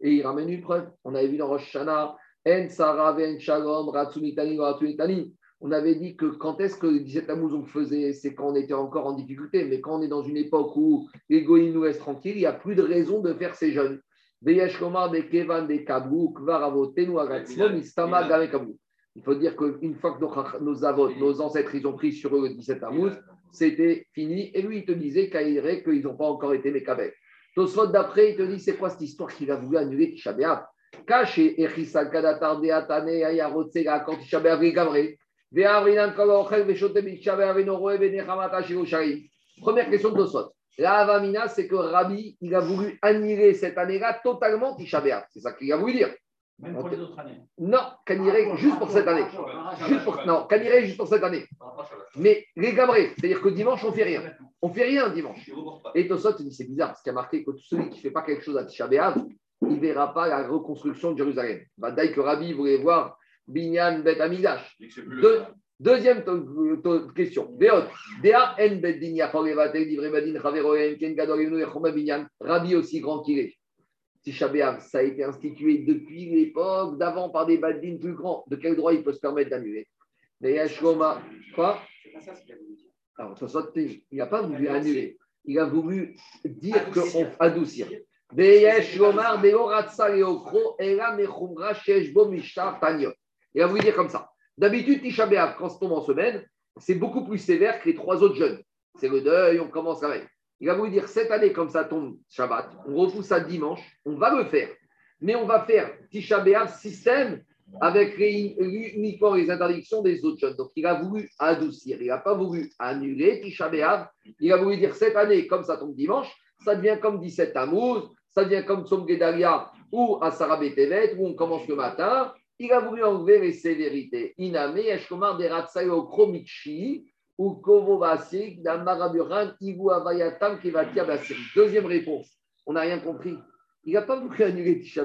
Et il ramène une preuve. On avait vu dans Rosh En Sarah, En Shalom, Ratsumitani, Ratsumitani. On avait dit que quand est-ce que le 17 Tammuz on faisait, c'est quand on était encore en difficulté. Mais quand on est dans une époque où l'égoïne nous laisse tranquille, il n'y a plus de raison de faire ces jeûnes. Il faut dire qu'une fois que nos, nos, nos ancêtres ils ont pris sur eux le 17 Tammuz, c'était fini. Et lui, il te disait qu'ils n'ont pas encore été Mekabek. Tosfot d'après, il te dit c'est quoi cette histoire qu'il a voulu annuler Tisha Caché, Echisal Kadatar de Atane, Ayarotsega, quand Tisha B'Av est gabré. Première question de Tosfot. La Avamina, c'est que Rabbi, il a voulu annuler cette année-là totalement Tisha. C'est ça qu'il a voulu dire. Même pour les autres années. Non, Kaniré juste pour cette année. Juste pour, non, Kaniré juste pour cette année. Mais les gabrés, c'est-à-dire que dimanche, on ne fait rien. On ne fait rien dimanche. Et Tosot dit c'est bizarre, parce qu'il a marqué que celui qui ne fait pas quelque chose à Tisha il ne verra pas la reconstruction de Jérusalem. Badaï que Rabbi voulait voir Binyan Bet Amidash. Deuxième question. Rabbi aussi grand qu'il est. Tisha ça a été institué depuis l'époque d'avant par des badines plus grands. De quel droit il peut se permettre d'annuler? Quoi? Alors, il n'a pas voulu annuler. Il a voulu dire qu'on adoucir. Il a voulu dire comme ça. D'habitude, Tisha quand on tombe en semaine, c'est beaucoup plus sévère que les trois autres jeunes. C'est le deuil, on commence à il va vous dire, cette année, comme ça tombe Shabbat, on repousse à dimanche, on va le faire. Mais on va faire Tisha système avec uniquement les interdictions des autres jeunes. Donc, il a voulu adoucir. Il n'a pas voulu annuler Tisha. Il a voulu dire, cette année, comme ça tombe dimanche, ça devient comme 17 Tammuz, ça devient comme Tzom Gedalia ou Asara Betevet, où on commence le matin. Il a voulu enlever les sévérités. Iname, Eshkomar, Deratsayo, Kromichi, ou Deuxième réponse, on n'a rien compris. Il n'a pas voulu annuler Tisha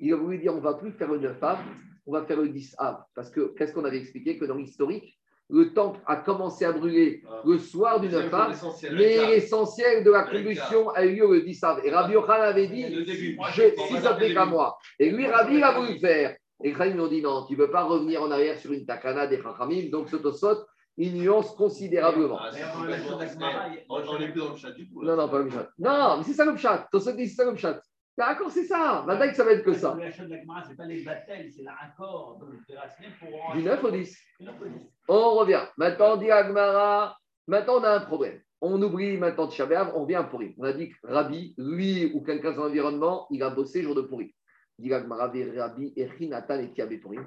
Il a voulu dire on ne va plus faire le 9 av, on va faire le 10 av. Parce que qu'est-ce qu'on avait expliqué Que dans l'historique, le temple a commencé à brûler ah. le soir du 9 av, mais l'essentiel de la combustion a eu lieu le 10 av. Et Rabbi Yochanan avait dit si ça fait qu'à moi. Et lui, Rabbi, il a voulu faire. Et Khaïm nous ont dit non, tu ne veux pas revenir en arrière sur une takana des Chachamim, donc ce Tosot, il nuance considérablement. Ah, on n'est plus dans le chat du coup. Non, non, pas le chat. Non, mais c'est ça le chat. Ton c'est ça le chat. D'accord, c'est ça. Maintenant ça va être que ça. Le chat de la c'est pas les battels, c'est l'accord Du 9 au 10. On revient. Maintenant, on dit Agmara. Maintenant, on a un problème. On oublie maintenant de Shabbat, on vient à Pourri. On a dit que Rabbi, lui ou quelqu'un dans l'environnement, il a bossé jour de Pourri.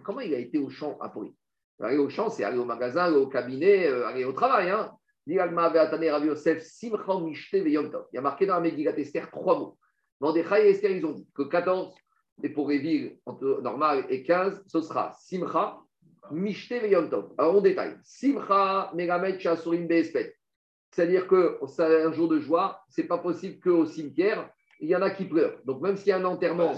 Comment il a été au champ à Pourri Aller au champ, c'est aller au magasin, au cabinet, euh, aller au travail. Hein. Il y a marqué dans la Megillat Esther trois mots. Mordechai et Esther, ils ont dit que 14, et pour les villes normales, et 15, ce sera Simcha, Mishte Veyomtov. Alors on détaille. Simcha, Megamet, Chasurim, Beespet. C'est-à-dire que c'est un jour de joie, c'est pas possible qu'au cimetière, il y en a qui pleurent. Donc même s'il y a un enterrement,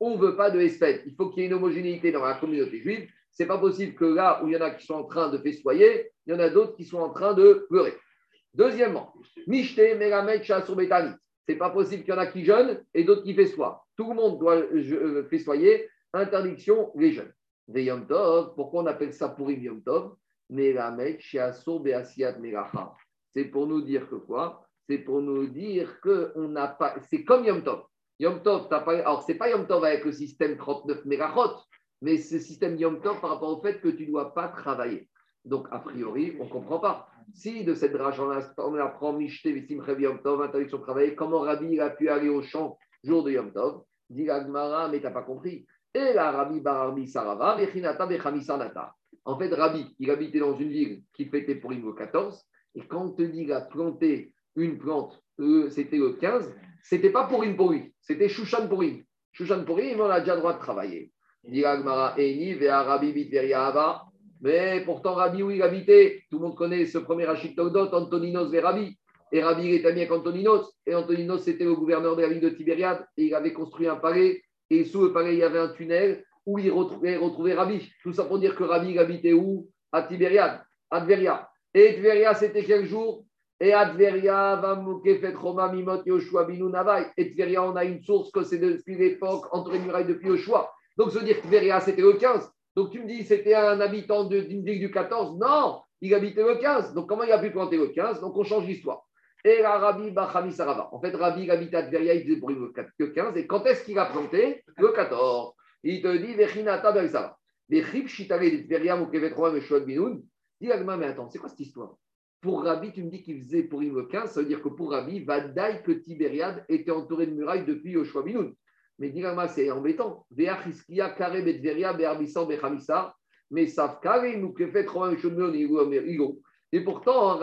on ne veut pas de Espet. Il faut qu'il y ait une homogénéité dans la communauté juive C'est pas possible que là où il y en a qui sont en train de festoyer, il y en a d'autres qui sont en train de pleurer. Deuxièmement, Mishte Meramet Betani. C'est pas possible qu'il y en a qui jeûnent et d'autres qui festoient. Tout le monde doit euh, festoyer. Interdiction, les jeunes. Des Yom Tov, pourquoi on appelle ça pour Yom Tov? C'est pour nous dire que quoi? C'est pour nous dire que on n'a pas. C'est comme Yom Tov. Yom Tov, t'as pas. Alors, c'est pas Yom Tov avec le système 39 Megachot, mais le système Yom Tov par rapport au fait que tu ne dois pas travailler. Donc, a priori, on ne comprend pas. Si de cette drache, on apprend Mishte, Vissim, Yom Tov, interdiction de travailler, comment Rabbi a pu aller au champ jour de Yom Tov? Dit Agmara, mais tu n'as pas compris. Et la Rabbi Bararmi Sarava, Vechinata, Vechamisanata. En fait, Rabbi, il habitait dans une ville qui fêtait pour le 14, et quand on te dit qu'il a planté une plante, euh, c'était le 15, c'était pas pour une pour lui, c'était Shushan pour lui. Shushan pour lui, on a déjà le droit de travailler. Mais pourtant, Rabbi, où il habitait Tout le monde connaît ce premier Rachid Antoninos et Rabbi. Et Rabbi, il était ami avec Antoninos. Et Antoninos, c'était le gouverneur de la ville de Tibériade. Et il avait construit un palais. Et sous le palais, il y avait un tunnel où il retrouvait, retrouvait Rabbi. Tout ça pour dire que Rabbi, il habitait où? À Tibériade, à Tveria. Et Tveria, c'était quel jour? Et à Tveria. Et Tveria, on a une source que c'est depuis l'époque, entre les murailles depuis Yoshua. Donc, se dire que Tveria, c'était le 15. Donc tu me dis, c'était un habitant d'une ville du 14 Non, il habitait le 15. Donc comment il a pu planter le 15 Donc on change l'histoire. Et la Rabbi Bachami. En fait, Rabbi, il habitait à Tveria, il faisait pour le 15. Et quand est-ce qu'il a planté? Le 14. Il te dit, Vechinata Bersava. Vechib Shitare de Tveria, Mokevetroa, Meshuad Binoun. Dis mais attends, c'est quoi cette histoire? Pour Rabbi, tu me dis qu'il faisait pour le 15, ça veut dire que pour Rabbi, Vadaï que Tibériade était entouré de murailles depuis Yoshua Binoun. Mais Dilama, c'est embêtant. Mais Et pourtant,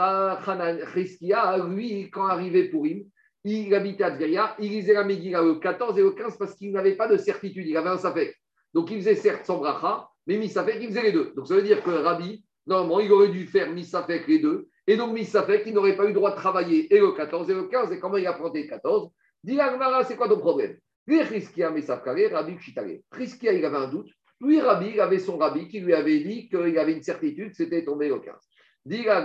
Riskia, lui, quand arrivait pour lui, il habitait à Tveria, il lisait la Megillah le 14 et le 15 parce qu'il n'avait pas de certitude, il avait un safek. Donc il faisait certes son bracha, mais Misafek, il faisait les deux. Donc ça veut dire que Rabbi, normalement, il aurait dû faire Misafek les deux. Et donc Misafek, il n'aurait pas eu le droit de travailler et le 14 et le 15. Et comment il a planté le 14 Dis c'est quoi ton problème? Riskia, il avait un doute. Lui, Rabbi, il avait son Rabbi qui lui avait dit qu'il avait une certitude, c'était tombé au 15. et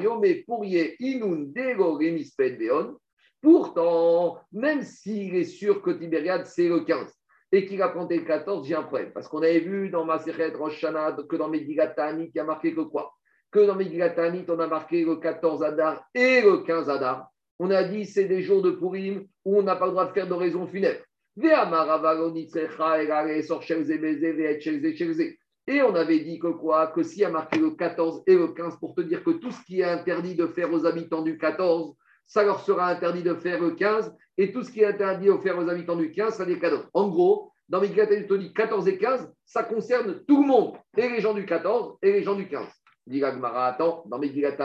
yom et yom inun Pourtant, même s'il est sûr que Tibériade, c'est le 15 et qu'il a compté le 14, j'ai un problème. Parce qu'on avait vu dans ma Rosh que dans Medigat il y a marqué que quoi? Que dans Megillat on a marqué le 14 Adar et le 15 Adar. On a dit c'est des jours de Purim où on n'a pas le droit de faire d'oraison funèbre. Et on avait dit que quoi? Que s'il y a marqué le 14 et le 15 pour te dire que tout ce qui est interdit de faire aux habitants du 14, ça leur sera interdit de faire le 15, et tout ce qui est interdit faire aux habitants du 15, ça des cadeaux. En gros, dans Megillat 14 et 15, ça concerne tout le monde, et les gens du 14 et les gens du 15. Dit attends, dans Megillat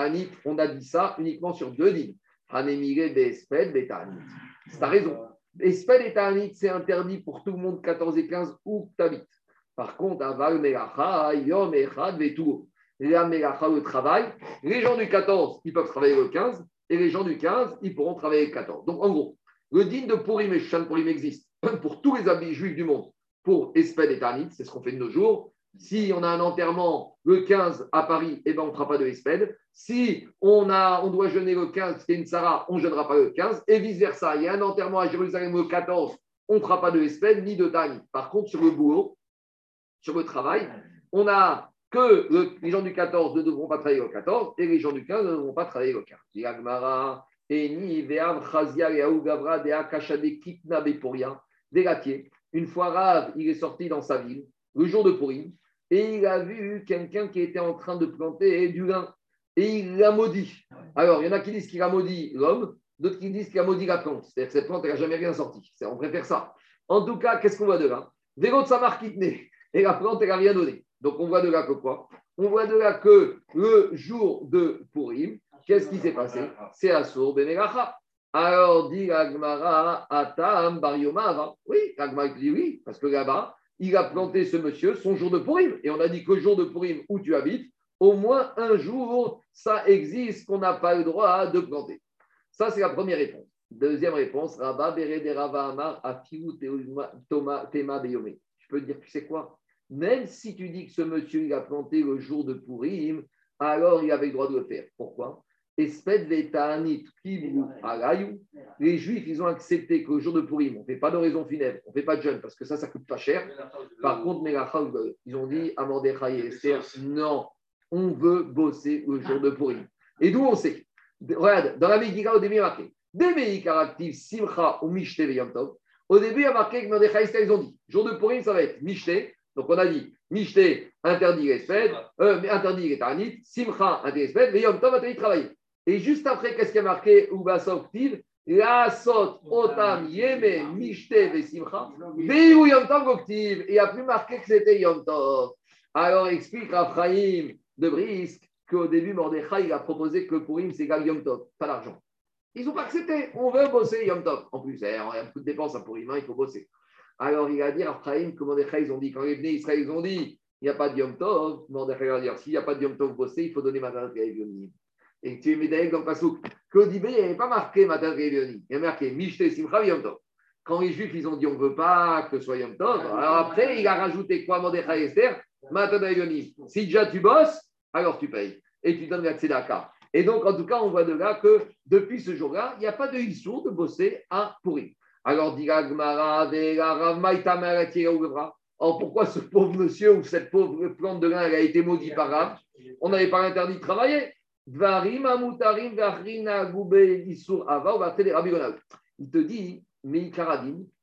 on a dit ça uniquement sur deux lignes. Hanemire Besped Betanit. C'est ta raison. Esped et Tanit, c'est interdit pour tout le monde 14 et 15 où tu habites. Par contre, Aval Melacha, Yom Echad Vetou. La Melacha, le travail. Les gens du 14, ils peuvent travailler le 15. Et les gens du 15, ils pourront travailler le 14. Donc, en gros, le digne de Purim et Shan Purim existe *clears throat* pour tous les habits juifs du monde. Pour Esped et Tanit, c'est ce qu'on fait de nos jours. Si on a un enterrement le 15 à Paris, eh ben, on ne fera pas de Esped. Si on, a, on doit jeûner le 15, c'est une Sarah, on ne jeûnera pas le 15. Et vice-versa. Il y a un enterrement à Jérusalem le 14, on ne fera pas de Esped ni de Tani. Par contre, sur le boulot, sur le travail, on a que les gens du 14 ne devront pas travailler le 14 et les gens du 15 ne devront pas travailler le 15. Une fois Rav, il est sorti dans sa ville, le jour de Purim, et il a vu quelqu'un qui était en train de planter du lin. Et il l'a maudit. Alors, il y en a qui disent qu'il a maudit l'homme, d'autres qui disent qu'il a maudit la plante. C'est-à-dire que cette plante, elle n'a jamais rien sorti. On préfère ça. En tout cas, qu'est-ce qu'on voit de là? Des autres, ça marque Et la plante, elle n'a rien donné. Donc, on voit de là que quoi? On voit de là que le jour de Purim, qu'est-ce qui s'est passé? C'est Assour Benelacha. Alors, dit Agmara, Atam Barioma Oui, Agmara dit oui, parce que là-bas, il a planté ce monsieur son jour de Purim. Et on a dit que jour de Purim où tu habites, au moins un jour, ça existe qu'on n'a pas le droit de planter. Ça, c'est la première réponse. Deuxième réponse, Rabba Berede Rava Amar Afiu Tema Beyome. Je peux dire, tu sais quoi? Même si tu dis que ce monsieur, il a planté le jour de Purim, alors il avait le droit de le faire. Pourquoi? Les Juifs, ils ont accepté qu'au jour de Purim, on ne fait pas d'oraison funèbre, on ne fait pas de jeûne, parce que ça, ça coûte pas cher. Par contre, ils ont dit à Mordechai et Esther, non, on veut bosser le jour de Purim. Et d'où on sait? Regarde, dans la Megillah, au début, il y a marqué Des Simcha ou Mishte. Au début, il y a marqué que Mordechai et Esther, ils ont dit jour de Purim, ça va être Mishte. Donc on a dit Mishte, interdit les euh, interdit les Simcha, interdit les et Yom Tov, interdit de travailler. Et juste après, qu'est-ce qui est marqué Ubasoktiv La sot otam yeme mishte vesimcha veu yom tov goktiv. Il a plus marqué que c'était yom tov. Alors explique Raphaïm de Brisk qu'au début, Mordechai a proposé que pour him, c'est égal yom tov, pas l'argent. Ils n'ont pas accepté. On veut bosser yom tov. En plus, eh, il y a beaucoup de dépenses pour him, hein, il faut bosser. Alors il a dit à Raphaïm que Mordechai, ils ont dit, quand les venus Israël, ils ont dit, il n'y a pas de yom tov. Mordechai a dit, s'il n'y a pas de yom tov bosser, il faut donner ma à Evionim. Et tu es médaillé comme Pasouk. Qu'au début, il n'y avait pas marqué Matin Réunioni. Il y a marqué Mishte Simcha Yom Tov. Quand les Juifs, ils ont dit on ne veut pas que ce soit Yom Tov, alors après, il a rajouté quoi Mordechai Esther Matin Réunioni. Si déjà tu bosses, alors tu payes. Et tu donnes la tzedaka. Et donc, en tout cas, on voit de là que depuis ce jour-là, il n'y a pas de issue de bosser à Pourri. Alors, alors pourquoi ce pauvre monsieur ou cette pauvre plante de lin a été maudit par Rav On n'avait pas interdit de travailler. Il te dit, mais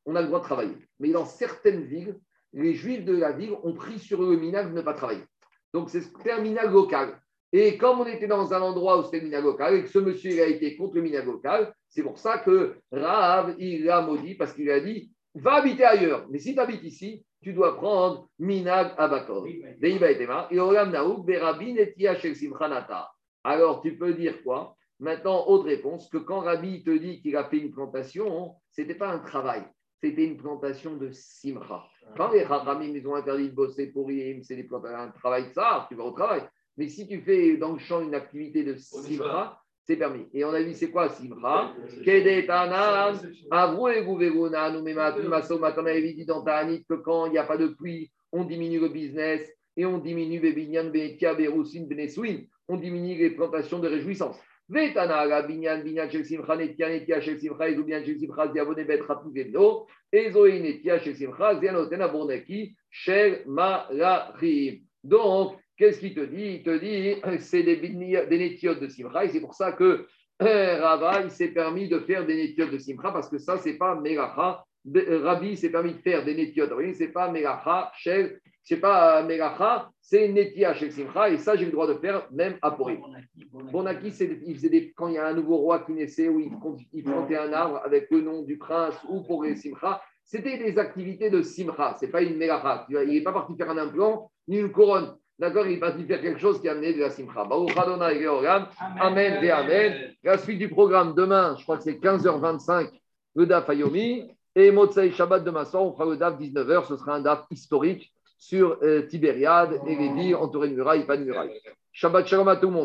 on a le droit de travailler. Mais dans certaines villes, les juifs de la ville ont pris sur eux le minag de ne pas travailler. Donc c'est un minag local. Et comme on était dans un endroit où c'était le minag local et que ce monsieur a été contre le minag local, c'est pour ça que Rav, il l'a maudit parce qu'il a dit va habiter ailleurs. Mais si tu habites ici, tu dois prendre minag abakor. Alors tu peux dire quoi? Maintenant, autre réponse, que quand Rabbi te dit qu'il a fait une plantation, ce n'était pas un travail, c'était une plantation de simra. Quand les Rabbi ils ont interdit de bosser pour Yim, c'est un travail de ça, tu vas au travail. Mais si tu fais dans le champ une activité de simra, c'est permis. Et on a vu, c'est quoi simra Kedetanan, dit dans que quand il n'y a pas de pluie, on diminue le business et on diminue benetia, on diminue les plantations de réjouissance. Vetana, la binyan, binyan, shel simcha, netia, netia, shel simcha, et bien shel simcha, ziavone bet rapugendo, et zoé netia, shel simcha, zianoten abonaki, shel malachim. Donc, qu'est-ce qu'il te dit? Il te dit, c'est des, des nétiotes de simcha, et c'est pour ça que euh, Rava, il s'est permis de faire des nétiotes de simcha, parce que ça, c'est pas melacha. Rabbi s'est permis de faire des nétiotes, c'est pas melacha, shel c'est pas euh, Melacha, c'est Netia chez Simcha, et ça, j'ai le droit de faire même à Purim. Bonaki, il faisait des, quand il y a un nouveau roi qui naissait, où il, plantait un arbre avec le nom du prince ou pour les Simcha, c'était des activités de Simcha, c'est pas une Melacha. Il n'est pas parti faire un implant ni une couronne. D'accord Il parti faire quelque chose qui a amené de la Simcha. Amen, Amen et Amen. La suite du programme demain, je crois que c'est 15h25, le DAF Ayomi. Et Motsai Shabbat demain soir, on fera le DAF 19h. Ce sera un DAF historique sur euh, Tibériade et les villes entourées de murailles, pas de murailles. Shabbat shalom à tout le monde.